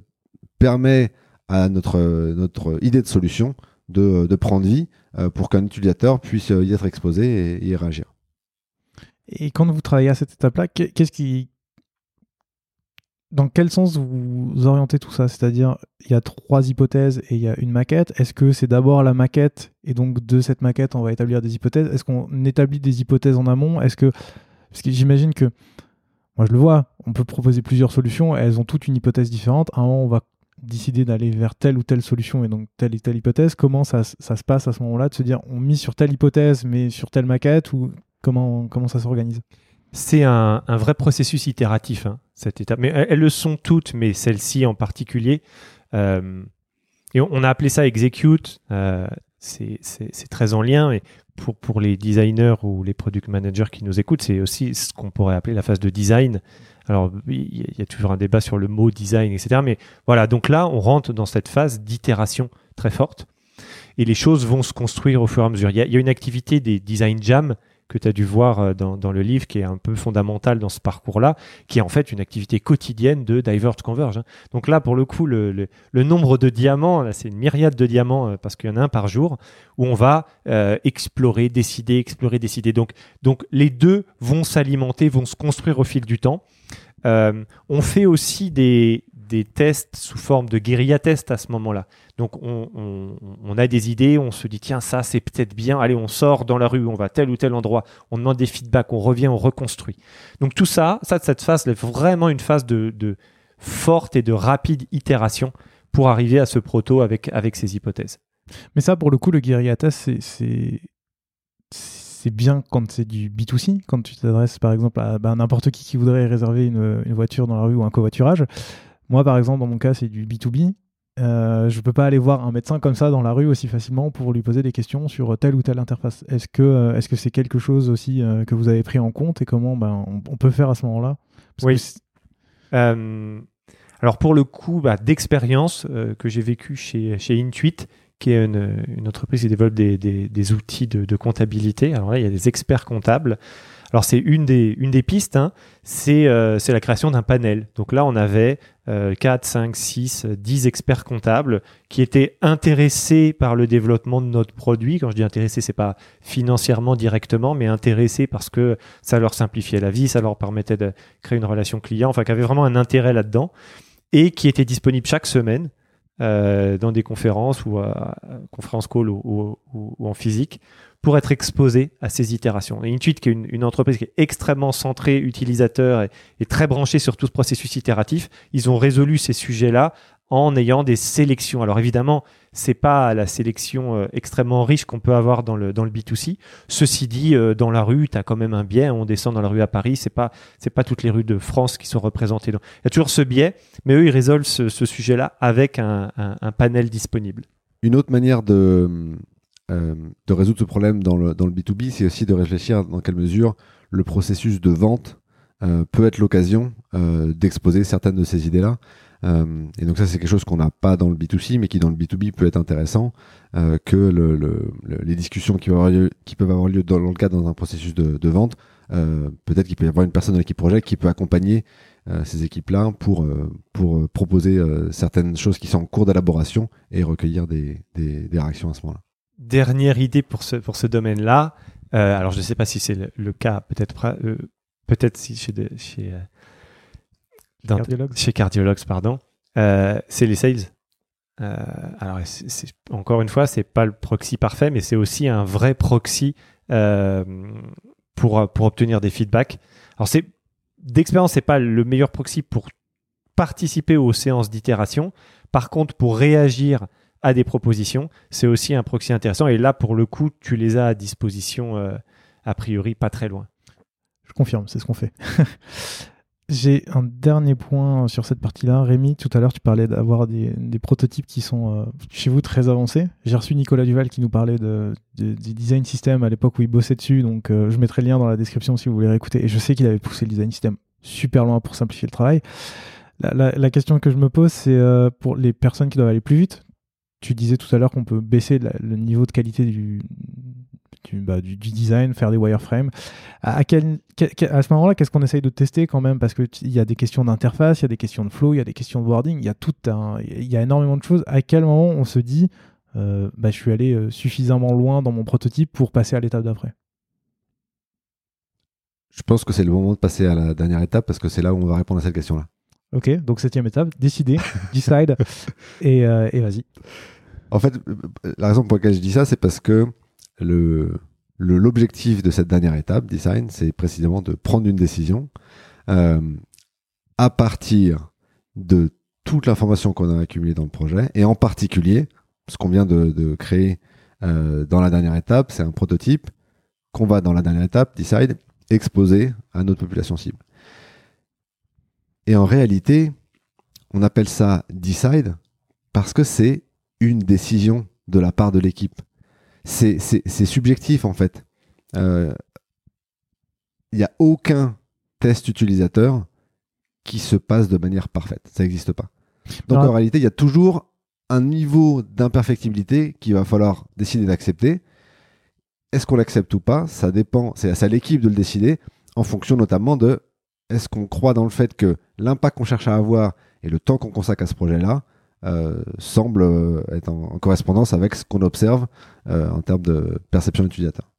permet à notre, notre idée de solution de, de prendre vie pour qu'un utilisateur puisse y être exposé et y réagir. Et quand vous travaillez à cette étape-là, qu'est-ce qui, dans quel sens vous orientez tout ça? C'est-à-dire, il y a trois hypothèses et il y a une maquette. Est-ce que c'est d'abord la maquette et donc de cette maquette, on va établir des hypothèses? Est-ce qu'on établit des hypothèses en amont? Est-ce que parce que j'imagine que moi je le vois, on peut proposer plusieurs solutions, elles ont toutes une hypothèse différente. À un moment, on va décider d'aller vers telle ou telle solution et donc telle et telle hypothèse. Comment ça, ça se passe à ce moment-là de se dire on mise sur telle hypothèse mais sur telle maquette? Ou comment comment ça s'organise? C'est un, vrai processus itératif, hein, cette étape. Mais elles, le sont toutes, mais celle-ci en particulier. Euh, et on, a appelé ça execute. Euh, c'est très en lien. Et pour, pour les designers ou les product managers qui nous écoutent, c'est aussi ce qu'on pourrait appeler la phase de design. Alors, il y a toujours un débat sur le mot design, etc. Mais voilà, donc là, on rentre dans cette phase d'itération très forte. et les choses vont se construire au fur et à mesure. Il y il y a une activité des design jam que tu as dû voir euh, dans, le livre, qui est un peu fondamentale dans ce parcours-là, qui est en fait une activité quotidienne de Diverge Converge. Hein. Donc là, pour le coup, le, le, nombre de diamants, c'est une myriade de diamants, euh, parce qu'il y en a un par jour, où on va euh, explorer, décider, explorer, décider. Donc, les deux vont s'alimenter, vont se construire au fil du temps. On fait aussi des, des tests sous forme de guérilla test à ce moment-là. Donc on, a des idées, on se dit tiens ça c'est peut-être bien, allez on sort dans la rue, on va tel ou tel endroit, on demande des feedbacks, on revient, on reconstruit. Donc tout ça, ça cette phase est vraiment une phase de, forte et de rapide itération pour arriver à ce proto avec, avec ces hypothèses. Mais ça pour le coup le guérilla test c'est c'est bien quand c'est du B2C, quand tu t'adresses par exemple à bah, n'importe qui qui voudrait réserver une, une, voiture dans la rue ou un covoiturage. Moi, par exemple, dans mon cas, c'est du B2B. Euh, je peux pas aller voir un médecin comme ça dans la rue aussi facilement pour lui poser des questions sur telle ou telle interface. Est-ce que euh, est-ce que c'est quelque chose aussi euh, que vous avez pris en compte et comment ben, on, peut faire à ce moment-là? Oui. alors pour le coup bah, d'expérience que j'ai vécu chez, chez Intuit, qui est une, une entreprise qui développe des, des, des outils de, de, comptabilité. Alors là, il y a des experts comptables alors c'est une des, pistes, hein. euh, c'est la création d'un panel. Donc là, on avait 4, 5, 6, 10 experts comptables qui étaient intéressés par le développement de notre produit. Quand je dis intéressés, c'est pas financièrement directement, mais intéressés parce que ça leur simplifiait la vie, ça leur permettait de créer une relation client, enfin qui avaient vraiment un intérêt là-dedans et qui étaient disponibles chaque semaine euh, dans des conférences ou à, conférences call ou, en physique pour être exposé à ces itérations. Et Intuit, qui est une, entreprise qui est extrêmement centrée utilisateur et, très branchée sur tout ce processus itératif, ils ont résolu ces sujets-là en ayant des sélections. Alors évidemment, c'est pas la sélection euh, extrêmement riche qu'on peut avoir dans le dans le B2C. Ceci dit, euh, dans la rue, tu as quand même un biais. On descend dans la rue à Paris, c'est pas c'est pas toutes les rues de France qui sont représentées. Il y a toujours ce biais, mais eux ils résolvent ce, sujet-là avec un, panel disponible. Une autre manière de euh, de résoudre ce problème dans le, dans le B2B, c'est aussi de réfléchir dans quelle mesure le processus de vente euh, peut être l'occasion euh, d'exposer certaines de ces idées-là. et donc ça, c'est quelque chose qu'on n'a pas dans le B2C, mais qui dans le B2B peut être intéressant, que le, le, les discussions qui, peuvent avoir lieu dans, le cadre d'un processus de, vente, peut-être qu'il peut y avoir une personne dans l'équipe projet qui peut accompagner ces équipes-là pour, pour proposer certaines choses qui sont en cours d'élaboration et recueillir des, des, des réactions à ce moment-là dernière idée pour ce, pour ce domaine-là, euh, alors je ne sais pas si c'est le, cas, peut-être euh, peut-être si chez, chez, euh, cardiologues. chez cardiologues, pardon, c'est les sales. alors encore une fois, c'est pas le proxy parfait, mais c'est aussi un vrai proxy pour, pour obtenir des feedbacks. Alors c'est d'expérience, c'est pas le meilleur proxy pour participer aux séances d'itération. Par contre, pour réagir à des propositions, c'est aussi un proxy intéressant. Et là, pour le coup, tu les as à disposition, euh, a priori, pas très loin. Je confirme, c'est ce qu'on fait. <laughs> J'ai un dernier point sur cette partie-là. Rémi, tout à l'heure, tu parlais d'avoir des, prototypes qui sont euh, chez vous très avancés. J'ai reçu Nicolas Duval qui nous parlait de, des design system à l'époque où il bossait dessus. Donc, euh, je mettrai le lien dans la description si vous voulez réécouter. Et je sais qu'il avait poussé le design system super loin pour simplifier le travail. La question que je me pose, c'est pour les personnes qui doivent aller plus vite, tu disais tout à l'heure qu'on peut baisser le niveau de qualité du, bah, du, design, faire des wireframes. À, quel, à ce moment-là, qu'est-ce qu'on essaye de tester quand même? Parce qu'il y a des questions d'interface, il y a des questions de flow, il y a des questions de wording, il y a y a énormément de choses. À quel moment on se dit, euh, bah, je suis allé euh, suffisamment loin dans mon prototype pour passer à l'étape d'après? Je pense que c'est le moment de passer à la dernière étape parce que c'est là où on va répondre à cette question-là. Ok, donc septième étape, décider, <laughs> decide, et, euh, et vas-y. En fait, la raison pour laquelle je dis ça, c'est parce que le l'objectif de cette dernière étape, design, c'est précisément de prendre une décision euh, à partir de toute l'information qu'on a accumulée dans le projet, et en particulier, ce qu'on vient de, de créer euh, dans la dernière étape, c'est un prototype qu'on va dans la dernière étape, decide, exposer à notre population cible. Et en réalité, on appelle ça decide parce que c'est une décision de la part de l'équipe. C'est subjectif en fait. Il euh, n'y a aucun test utilisateur qui se passe de manière parfaite. Ça n'existe pas. Donc en réalité, il y a toujours un niveau d'imperfectibilité qu'il va falloir décider d'accepter. Est-ce qu'on l'accepte ou pas? Ça dépend, c'est à l'équipe de le décider en fonction notamment de est-ce qu'on croit dans le fait que l'impact qu'on cherche à avoir et le temps qu'on consacre à ce projet-là euh, semble euh, être en, correspondance avec ce qu'on observe euh, en termes de perception utilisateur?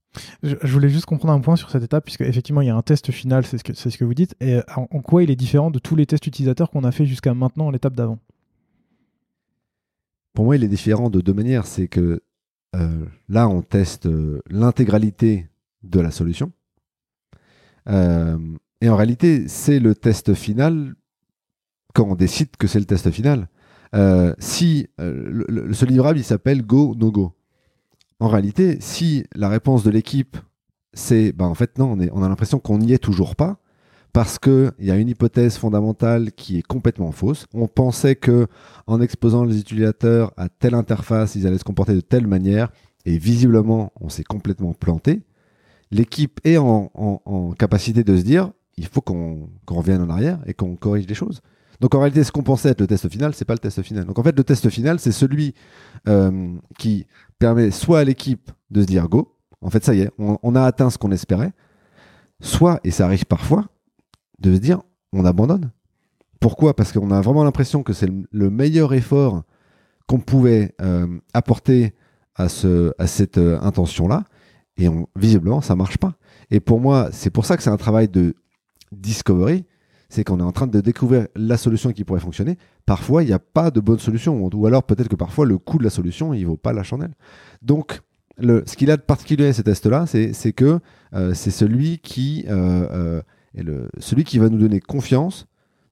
Je, voulais juste comprendre un point sur cette étape, puisque effectivement il y a un test final, c'est ce que, c'est ce que vous dites, et en, quoi il est différent de tous les tests utilisateurs qu'on a fait jusqu'à maintenant, l'étape d'avant? Pour moi, il est différent de deux manières. C'est que là, on teste l'intégralité de la solution. Et en réalité, c'est le test final quand on décide que c'est le test final. Euh, si euh, ce livrable il s'appelle Go No Go. En réalité, si la réponse de l'équipe c'est bah en fait non, on, est, on a l'impression qu'on n'y est toujours pas parce qu'il y a une hypothèse fondamentale qui est complètement fausse. On pensait que en exposant les utilisateurs à telle interface, ils allaient se comporter de telle manière et visiblement on s'est complètement planté. L'équipe est en, en, capacité de se dire il faut qu'on revienne en arrière et qu'on corrige les choses. Donc en réalité, ce qu'on pensait être le test final, c'est pas le test final. Donc en fait, le test final, c'est celui euh, qui permet soit à l'équipe de se dire go, en fait, ça y est, on, a atteint ce qu'on espérait, soit, et ça arrive parfois, de se dire on abandonne. Pourquoi? Parce qu'on a vraiment l'impression que c'est le, meilleur effort qu'on pouvait euh, apporter à, ce, à cette euh, intention-là, et visiblement, ça marche pas. Et pour moi, c'est pour ça que c'est un travail de discovery, c'est qu'on est en train de découvrir la solution qui pourrait fonctionner. Parfois, il n'y a pas de bonne solution, ou alors peut-être que parfois le coût de la solution, il vaut pas la chandelle. Donc, ce qu'il a de particulier ce test-là, c'est que euh, c'est celui qui euh, euh, celui qui va nous donner confiance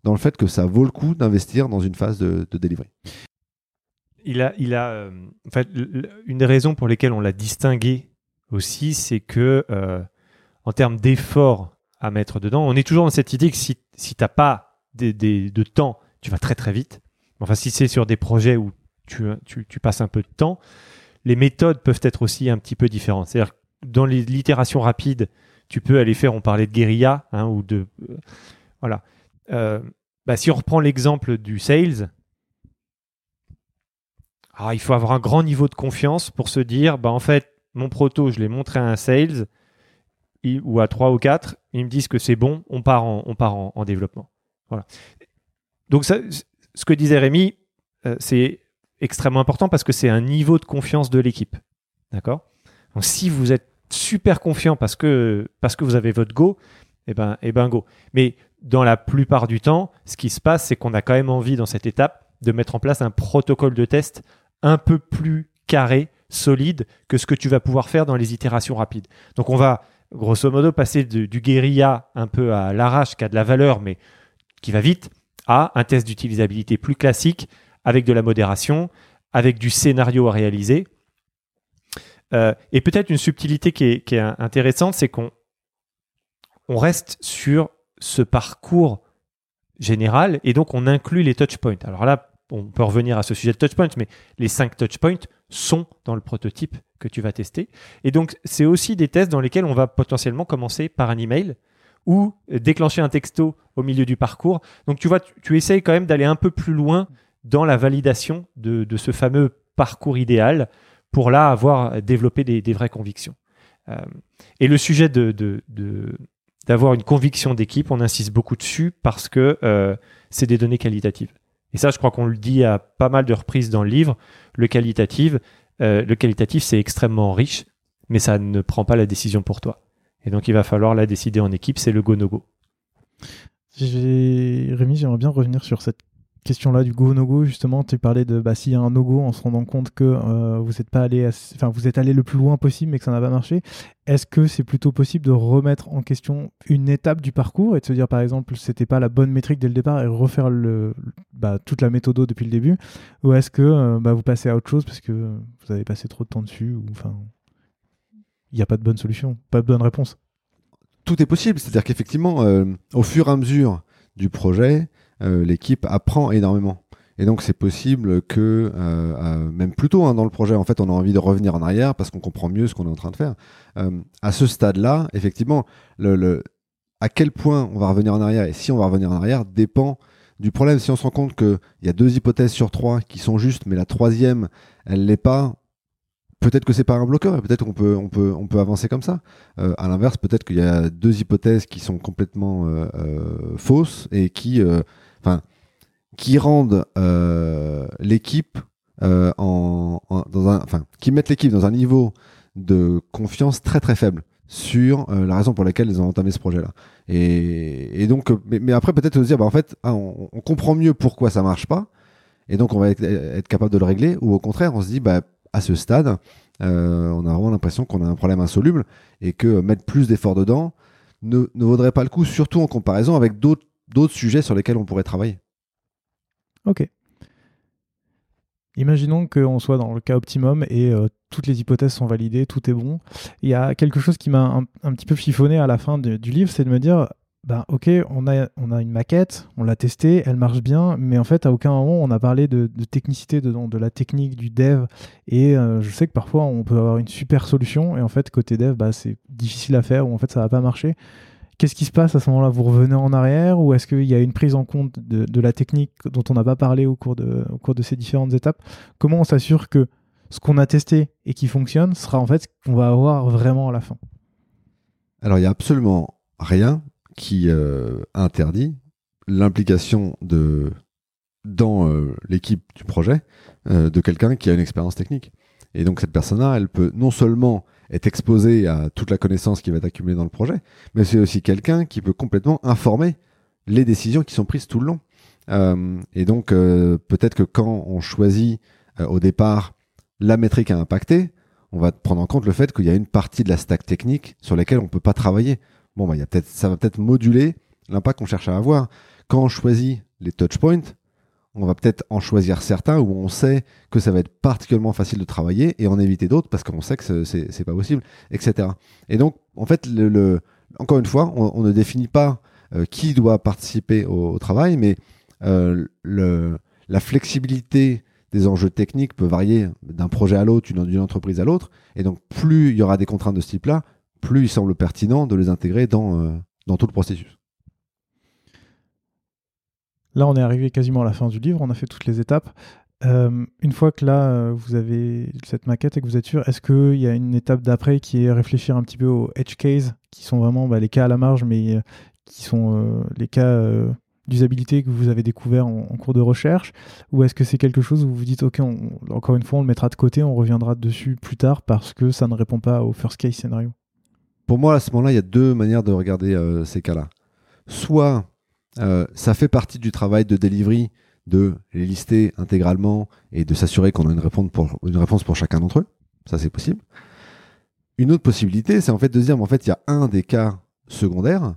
dans le fait que ça vaut le coup d'investir dans une phase de, de delivery. Il a, il a en fait, une des raisons pour lesquelles on l'a distingué aussi, c'est que en termes d'effort à mettre dedans. On est toujours dans cette idée que si, si tu n'as pas de temps, tu vas très très vite. Enfin, si c'est sur des projets où tu, tu, passes un peu de temps, les méthodes peuvent être aussi un petit peu différentes. C'est-à-dire dans l'itération rapide, tu peux aller faire, on parlait de guérilla, hein, ou de... Euh, voilà. Euh, bah, si on reprend l'exemple du sales, ah, il faut avoir un grand niveau de confiance pour se dire, bah, en fait, mon proto, je l'ai montré à un sales, ou à 3 ou 4, ils me disent que c'est bon, on part en, on part en, développement. Voilà. Donc ce que disait Rémi, euh, c'est extrêmement important parce que c'est un niveau de confiance de l'équipe. D'accord? Donc si vous êtes super confiant parce que, parce que vous avez votre go, eh ben, eh ben go. Mais dans la plupart du temps, ce qui se passe, c'est qu'on a quand même envie dans cette étape de mettre en place un protocole de test un peu plus carré, solide que ce que tu vas pouvoir faire dans les itérations rapides. Donc on va grosso modo, passer du guérilla un peu à l'arrache, qui a de la valeur, mais qui va vite, à un test d'utilisabilité plus classique, avec de la modération, avec du scénario à réaliser. Euh, et peut-être une subtilité qui est, intéressante, c'est qu'on on reste sur ce parcours général et donc on inclut les touchpoints. Alors là, on peut revenir à ce sujet de touchpoints, mais les cinq touchpoints sont dans le prototype que tu vas tester. Et donc, c'est aussi des tests dans lesquels on va potentiellement commencer par un email ou déclencher un texto au milieu du parcours. Donc, tu vois, tu, essayes quand même d'aller un peu plus loin dans la validation de, ce fameux parcours idéal pour là avoir développé des, vraies convictions. Euh, et le sujet d'avoir une conviction d'équipe, on insiste beaucoup dessus parce que euh, c'est des données qualitatives. Et ça, je crois qu'on le dit à pas mal de reprises dans le livre. Le qualitatif, euh, le qualitatif, c'est extrêmement riche, mais ça ne prend pas la décision pour toi. Et donc, il va falloir la décider en équipe. C'est le go-no-go. Rémi, j'aimerais bien revenir sur cette question-là du go no go justement tu parlais de bah, s'il y a un no go en se rendant compte que euh, vous êtes pas allé enfin vous êtes allé le plus loin possible mais que ça n'a pas marché est-ce que c'est plutôt possible de remettre en question une étape du parcours et de se dire par exemple c'était pas la bonne métrique dès le départ et refaire le, bah, toute la méthode depuis le début? Ou est-ce que euh, bah, vous passez à autre chose parce que vous avez passé trop de temps dessus ou enfin il n'y a pas de bonne solution pas de bonne réponse? Tout est possible c'est-à-dire qu'effectivement euh, au fur et à mesure du projet l'équipe apprend énormément. Et donc c'est possible que, euh, euh, même plus tôt hein, dans le projet, en fait, on a envie de revenir en arrière parce qu'on comprend mieux ce qu'on est en train de faire. à ce stade-là, effectivement, le, à quel point on va revenir en arrière et si on va revenir en arrière dépend du problème. Si on se rend compte qu'il y a deux hypothèses sur trois qui sont justes, mais la troisième, elle l'est pas, peut-être que c'est pas un bloqueur et peut-être qu'on peut, on peut, on peut avancer comme ça. Euh, à l'inverse, peut-être qu'il y a deux hypothèses qui sont complètement euh, euh, fausses et qui, enfin, qui rendent l'équipe en, dans un, enfin, qui mettent l'équipe dans un niveau de confiance très très faible sur la raison pour laquelle ils ont entamé ce projet-là. Et, donc, mais, après peut-être se dire, bah en fait, ah, on, comprend mieux pourquoi ça marche pas, et donc on va être, capable de le régler, ou au contraire, on se dit, bah à ce stade, euh, on a vraiment l'impression qu'on a un problème insoluble et que mettre plus d'efforts dedans ne, vaudrait pas le coup, surtout en comparaison avec d'autres sujets sur lesquels on pourrait travailler. Ok. Imaginons qu'on soit dans le cas optimum et euh, toutes les hypothèses sont validées, tout est bon. Il y a quelque chose qui m'a un, petit peu chiffonné à la fin du livre, c'est de me dire, ben, ok, on a, on a une maquette, on l'a testée, elle marche bien, mais en fait, à aucun moment, on a parlé de, technicité dedans, de la technique, du dev. Et euh, je sais que parfois, on peut avoir une super solution, et en fait, côté dev, bah, c'est difficile à faire, ou en fait, ça va pas marcher. Qu'est-ce qui se passe à ce moment-là? Vous revenez en arrière, ou est-ce qu'il y a une prise en compte de, la technique dont on n'a pas parlé au cours, de, ces différentes étapes? Comment on s'assure que ce qu'on a testé et qui fonctionne sera en fait ce qu'on va avoir vraiment à la fin? Alors, il n'y a absolument rien qui euh, interdit l'implication dans euh, l'équipe du projet euh, de quelqu'un qui a une expérience technique. Et donc cette personne-là, elle peut non seulement être exposée à toute la connaissance qui va être accumulée dans le projet, mais c'est aussi quelqu'un qui peut complètement informer les décisions qui sont prises tout le long. et donc peut-être que quand on choisit au départ la métrique à impacter, on va prendre en compte le fait qu'il y a une partie de la stack technique sur laquelle on peut pas travailler bon, bah, y a peut-être, ça va peut-être moduler l'impact qu'on cherche à avoir. Quand on choisit les touchpoints, on va peut-être en choisir certains où on sait que ça va être particulièrement facile de travailler et en éviter d'autres parce qu'on sait que c'est, pas possible, etc. Et donc, en fait, encore une fois, on, ne définit pas euh, qui doit participer au, travail, mais euh, la flexibilité des enjeux techniques peut varier d'un projet à l'autre, d'une entreprise à l'autre. Et donc, plus il y aura des contraintes de ce type-là, plus il semble pertinent de les intégrer dans, euh, dans tout le processus. Là, on est arrivé quasiment à la fin du livre, on a fait toutes les étapes. Euh, une fois que là, euh, vous avez cette maquette et que vous êtes sûr, est-ce qu'il y a une étape d'après qui est réfléchir un petit peu aux edge cases, qui sont vraiment bah, les cas à la marge, mais qui sont les cas d'usabilité que vous avez découvert en, cours de recherche? Ou est-ce que c'est quelque chose où vous vous dites, OK, encore une fois, on le mettra de côté, on reviendra dessus plus tard parce que ça ne répond pas au first case scénario? Pour moi, à ce moment-là, il y a deux manières de regarder euh, ces cas-là. Soit euh, ça fait partie du travail de delivery de les lister intégralement et de s'assurer qu'on a une réponse pour, une réponse pour chacun d'entre eux. Ça, c'est possible. Une autre possibilité, c'est en fait de dire, en fait, il y a un des cas secondaires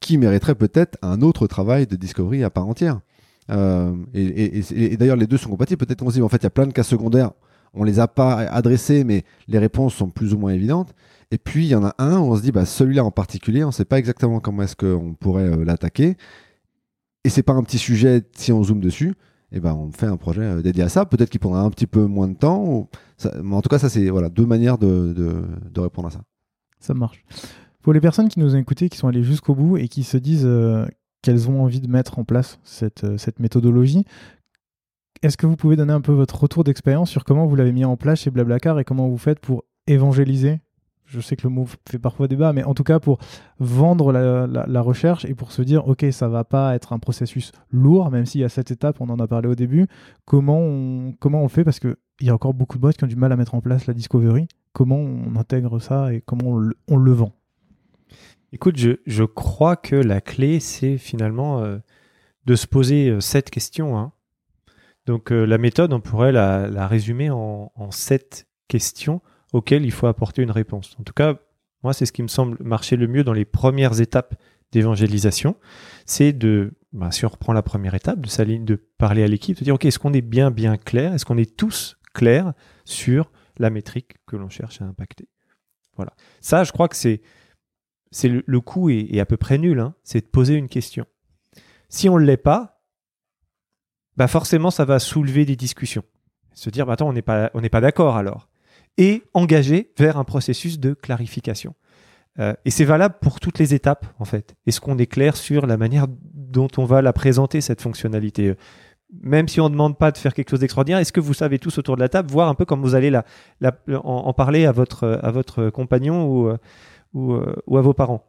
qui mériterait peut-être un autre travail de discovery à part entière. Euh, et, d'ailleurs, les deux sont compatibles. Peut-être qu'on se dit, en fait, il y a plein de cas secondaires, on les a pas adressés, mais les réponses sont plus ou moins évidentes. Et puis, il y en a un où on se dit, bah, celui-là en particulier, on ne sait pas exactement comment est-ce qu'on pourrait euh, l'attaquer. Et c'est pas un petit sujet si on zoome dessus. Et ben, on fait un projet euh, dédié à ça. Peut-être qu'il prendra un petit peu moins de temps. mais en tout cas, ça, c'est voilà, deux manières de, de, répondre à ça. Ça marche. Pour les personnes qui nous ont écoutés, qui sont allées jusqu'au bout et qui se disent euh, qu'elles ont envie de mettre en place cette, cette méthodologie, est-ce que vous pouvez donner un peu votre retour d'expérience sur comment vous l'avez mis en place chez Blablacar et comment vous faites pour évangéliser je sais que le mot fait parfois débat, mais en tout cas pour vendre la, recherche et pour se dire, ok, ça va pas être un processus lourd, même s'il y a cette étape, on en a parlé au début. Comment on, comment on fait? Parce qu'il y a encore beaucoup de boîtes qui ont du mal à mettre en place la discovery. Comment on intègre ça et comment on le, vend? Écoute, je, crois que la clé, c'est finalement euh, de se poser euh, cette question. Hein. Donc euh, la méthode, on pourrait la, résumer en, en sept questions auquel il faut apporter une réponse. En tout cas, moi, c'est ce qui me semble marcher le mieux dans les premières étapes d'évangélisation, c'est de, bah, si on reprend la première étape, de s'aligner, de parler à l'équipe, de dire, OK, est-ce qu'on est bien, bien clair? Est-ce qu'on est tous clairs sur la métrique que l'on cherche à impacter? Voilà. Ça, je crois que c'est, c'est le, coup est, à peu près nul, hein, c'est de poser une question. Si on ne l'est pas, bah forcément, ça va soulever des discussions. Se dire, bah attends, on pas, on n'est pas d'accord alors et engager vers un processus de clarification. Euh, et c'est valable pour toutes les étapes, en fait. Est-ce qu'on est clair sur la manière dont on va la présenter, cette fonctionnalité? Même si on ne demande pas de faire quelque chose d'extraordinaire, est-ce que vous savez tous autour de la table, voir un peu comme vous allez la, en, parler à votre, à votre compagnon ou, ou, ou à vos parents?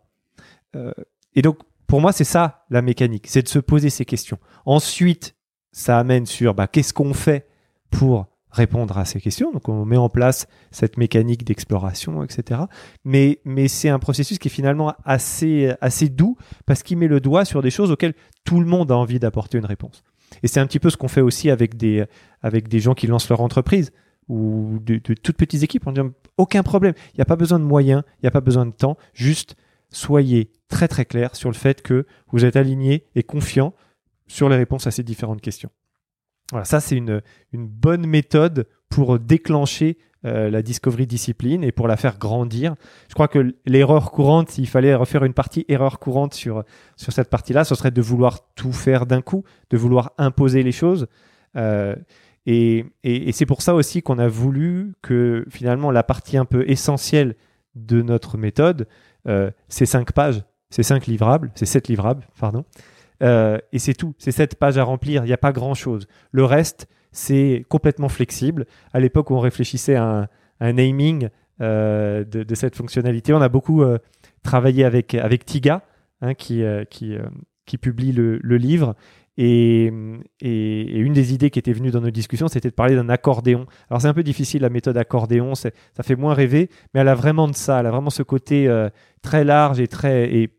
Et donc, pour moi, c'est ça la mécanique, c'est de se poser ces questions. Ensuite, ça amène sur bah, qu'est-ce qu'on fait pour répondre à ces questions. Donc on met en place cette mécanique d'exploration, etc. Mais, c'est un processus qui est finalement assez, doux parce qu'il met le doigt sur des choses auxquelles tout le monde a envie d'apporter une réponse. Et c'est un petit peu ce qu'on fait aussi avec des, gens qui lancent leur entreprise ou de, toutes petites équipes. On dit aucun problème. Il n'y a pas besoin de moyens, il n'y a pas besoin de temps. Juste soyez très très clair sur le fait que vous êtes aligné et confiant sur les réponses à ces différentes questions. Voilà, ça c'est une, une bonne méthode pour déclencher euh, la discovery discipline et pour la faire grandir. Je crois que l'erreur courante, s'il fallait refaire une partie erreur courante sur, sur cette partie-là, ce serait de vouloir tout faire d'un coup, de vouloir imposer les choses. Euh, et, et, c'est pour ça aussi qu'on a voulu que finalement la partie un peu essentielle de notre méthode, euh, c'est cinq pages, c'est cinq livrables, c'est sept livrables, pardon. Euh, et c'est tout. C'est cette page à remplir. Il n'y a pas grand-chose. Le reste, c'est complètement flexible. À l'époque où on réfléchissait à un, naming euh, de, cette fonctionnalité, on a beaucoup euh, travaillé avec, avec Tiga, hein, qui, qui, publie le, livre. Et, une des idées qui était venue dans nos discussions, c'était de parler d'un accordéon. Alors c'est un peu difficile la méthode accordéon, ça fait moins rêver, mais elle a vraiment de ça, elle a vraiment ce côté très large et très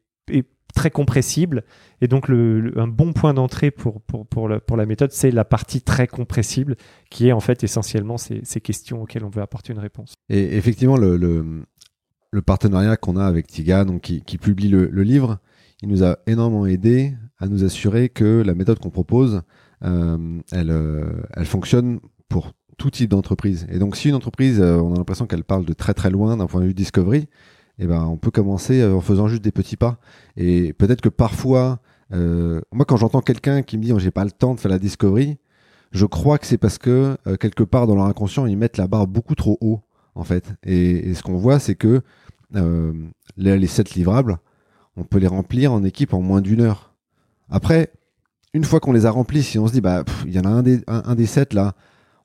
très compressible. Et donc, un bon point d'entrée pour, pour, pour, pour, la méthode, c'est la partie très compressible, qui est en fait essentiellement ces, ces, questions auxquelles on veut apporter une réponse. Et effectivement, le, le, partenariat qu'on a avec Tiga, donc qui, qui publie le, livre, il nous a énormément aidé à nous assurer que la méthode qu'on propose, euh, elle, euh, elle fonctionne pour tout type d'entreprise. Et donc, si une entreprise, euh, on a l'impression qu'elle parle de très très loin d'un point de vue discovery, eh ben, on peut commencer euh, en faisant juste des petits pas. Et peut-être que parfois, euh, moi, quand j'entends quelqu'un qui me dit oh, j'ai pas le temps de faire la discovery, je crois que c'est parce que euh, quelque part dans leur inconscient, ils mettent la barre beaucoup trop haut, en fait. Et, ce qu'on voit, c'est que les, les sept livrables, on peut les remplir en équipe en moins d'une heure. Après, une fois qu'on les a remplis, si on se dit bah il y en a un des, un des sept là,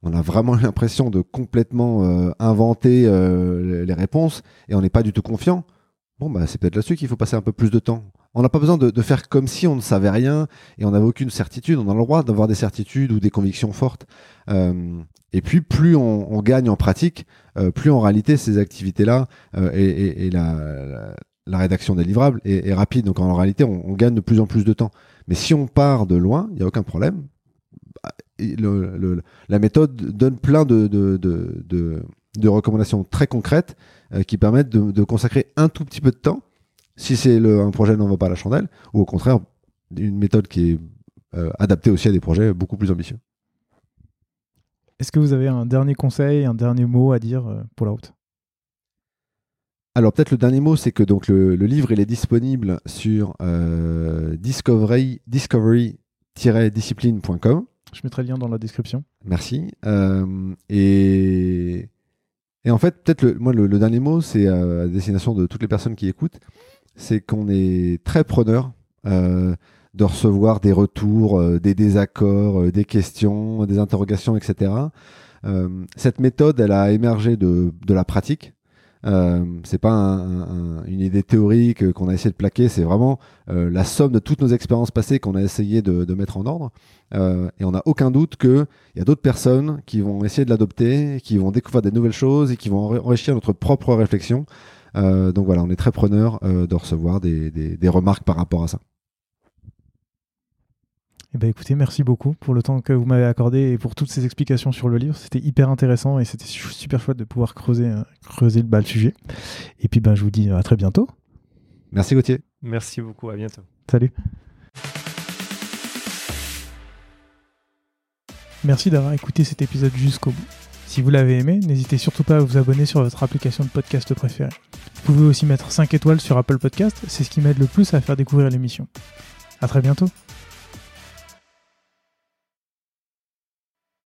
on a vraiment <laughs> l'impression de complètement euh, inventer euh, les réponses et on n'est pas du tout confiant. Bon, bah, c'est peut-être là-dessus qu'il faut passer un peu plus de temps. On n'a pas besoin de, faire comme si on ne savait rien et on n'avait aucune certitude. On a le droit d'avoir des certitudes ou des convictions fortes. Euh, et puis, plus on, gagne en pratique, plus en réalité ces activités-là et, la, rédaction des livrables est, rapide. Donc, en réalité, on, on, gagne de plus en plus de temps. Mais si on part de loin, il n'y a aucun problème le, la méthode donne plein de, de, de, de, recommandations très concrètes euh, qui permettent de, consacrer un tout petit peu de temps, si c'est un projet n'en va pas à la chandelle, ou au contraire, une méthode qui est euh, adaptée aussi à des projets beaucoup plus ambitieux. Est-ce que vous avez un dernier conseil, un dernier mot à dire euh, pour la route? Alors peut-être le dernier mot, c'est que donc le, livre il est disponible sur discovery, discovery-discipline.com. Je mettrai le lien dans la description. Merci. Euh, et, en fait, peut-être le, moi, le, dernier mot, c'est à destination de toutes les personnes qui écoutent, c'est qu'on est très preneur euh, de recevoir des retours, euh, des désaccords, des questions, des interrogations, etc. cette méthode, elle a émergé de la pratique. Euh, c'est pas une idée théorique qu'on a essayé de plaquer, c'est vraiment euh, la somme de toutes nos expériences passées qu'on a essayé de, mettre en ordre. Euh, et on n'a aucun doute qu'il y a d'autres personnes qui vont essayer de l'adopter, qui vont découvrir des nouvelles choses et qui vont enrichir notre propre réflexion. donc voilà, on est très preneur de recevoir des remarques par rapport à ça. Eh ben, écoutez, merci beaucoup pour le temps que vous m'avez accordé et pour toutes ces explications sur le livre. C'était hyper intéressant et c'était super chouette de pouvoir creuser, euh, creuser le, bas, le sujet. Et puis ben, je vous dis à très bientôt. Merci Gauthier. Merci beaucoup, à bientôt. Salut. Merci d'avoir écouté cet épisode jusqu'au bout. Si vous l'avez aimé, n'hésitez surtout pas à vous abonner sur votre application de podcast préférée. Vous pouvez aussi mettre 5 étoiles sur Apple Podcast, c'est ce qui m'aide le plus à faire découvrir l'émission. À très bientôt.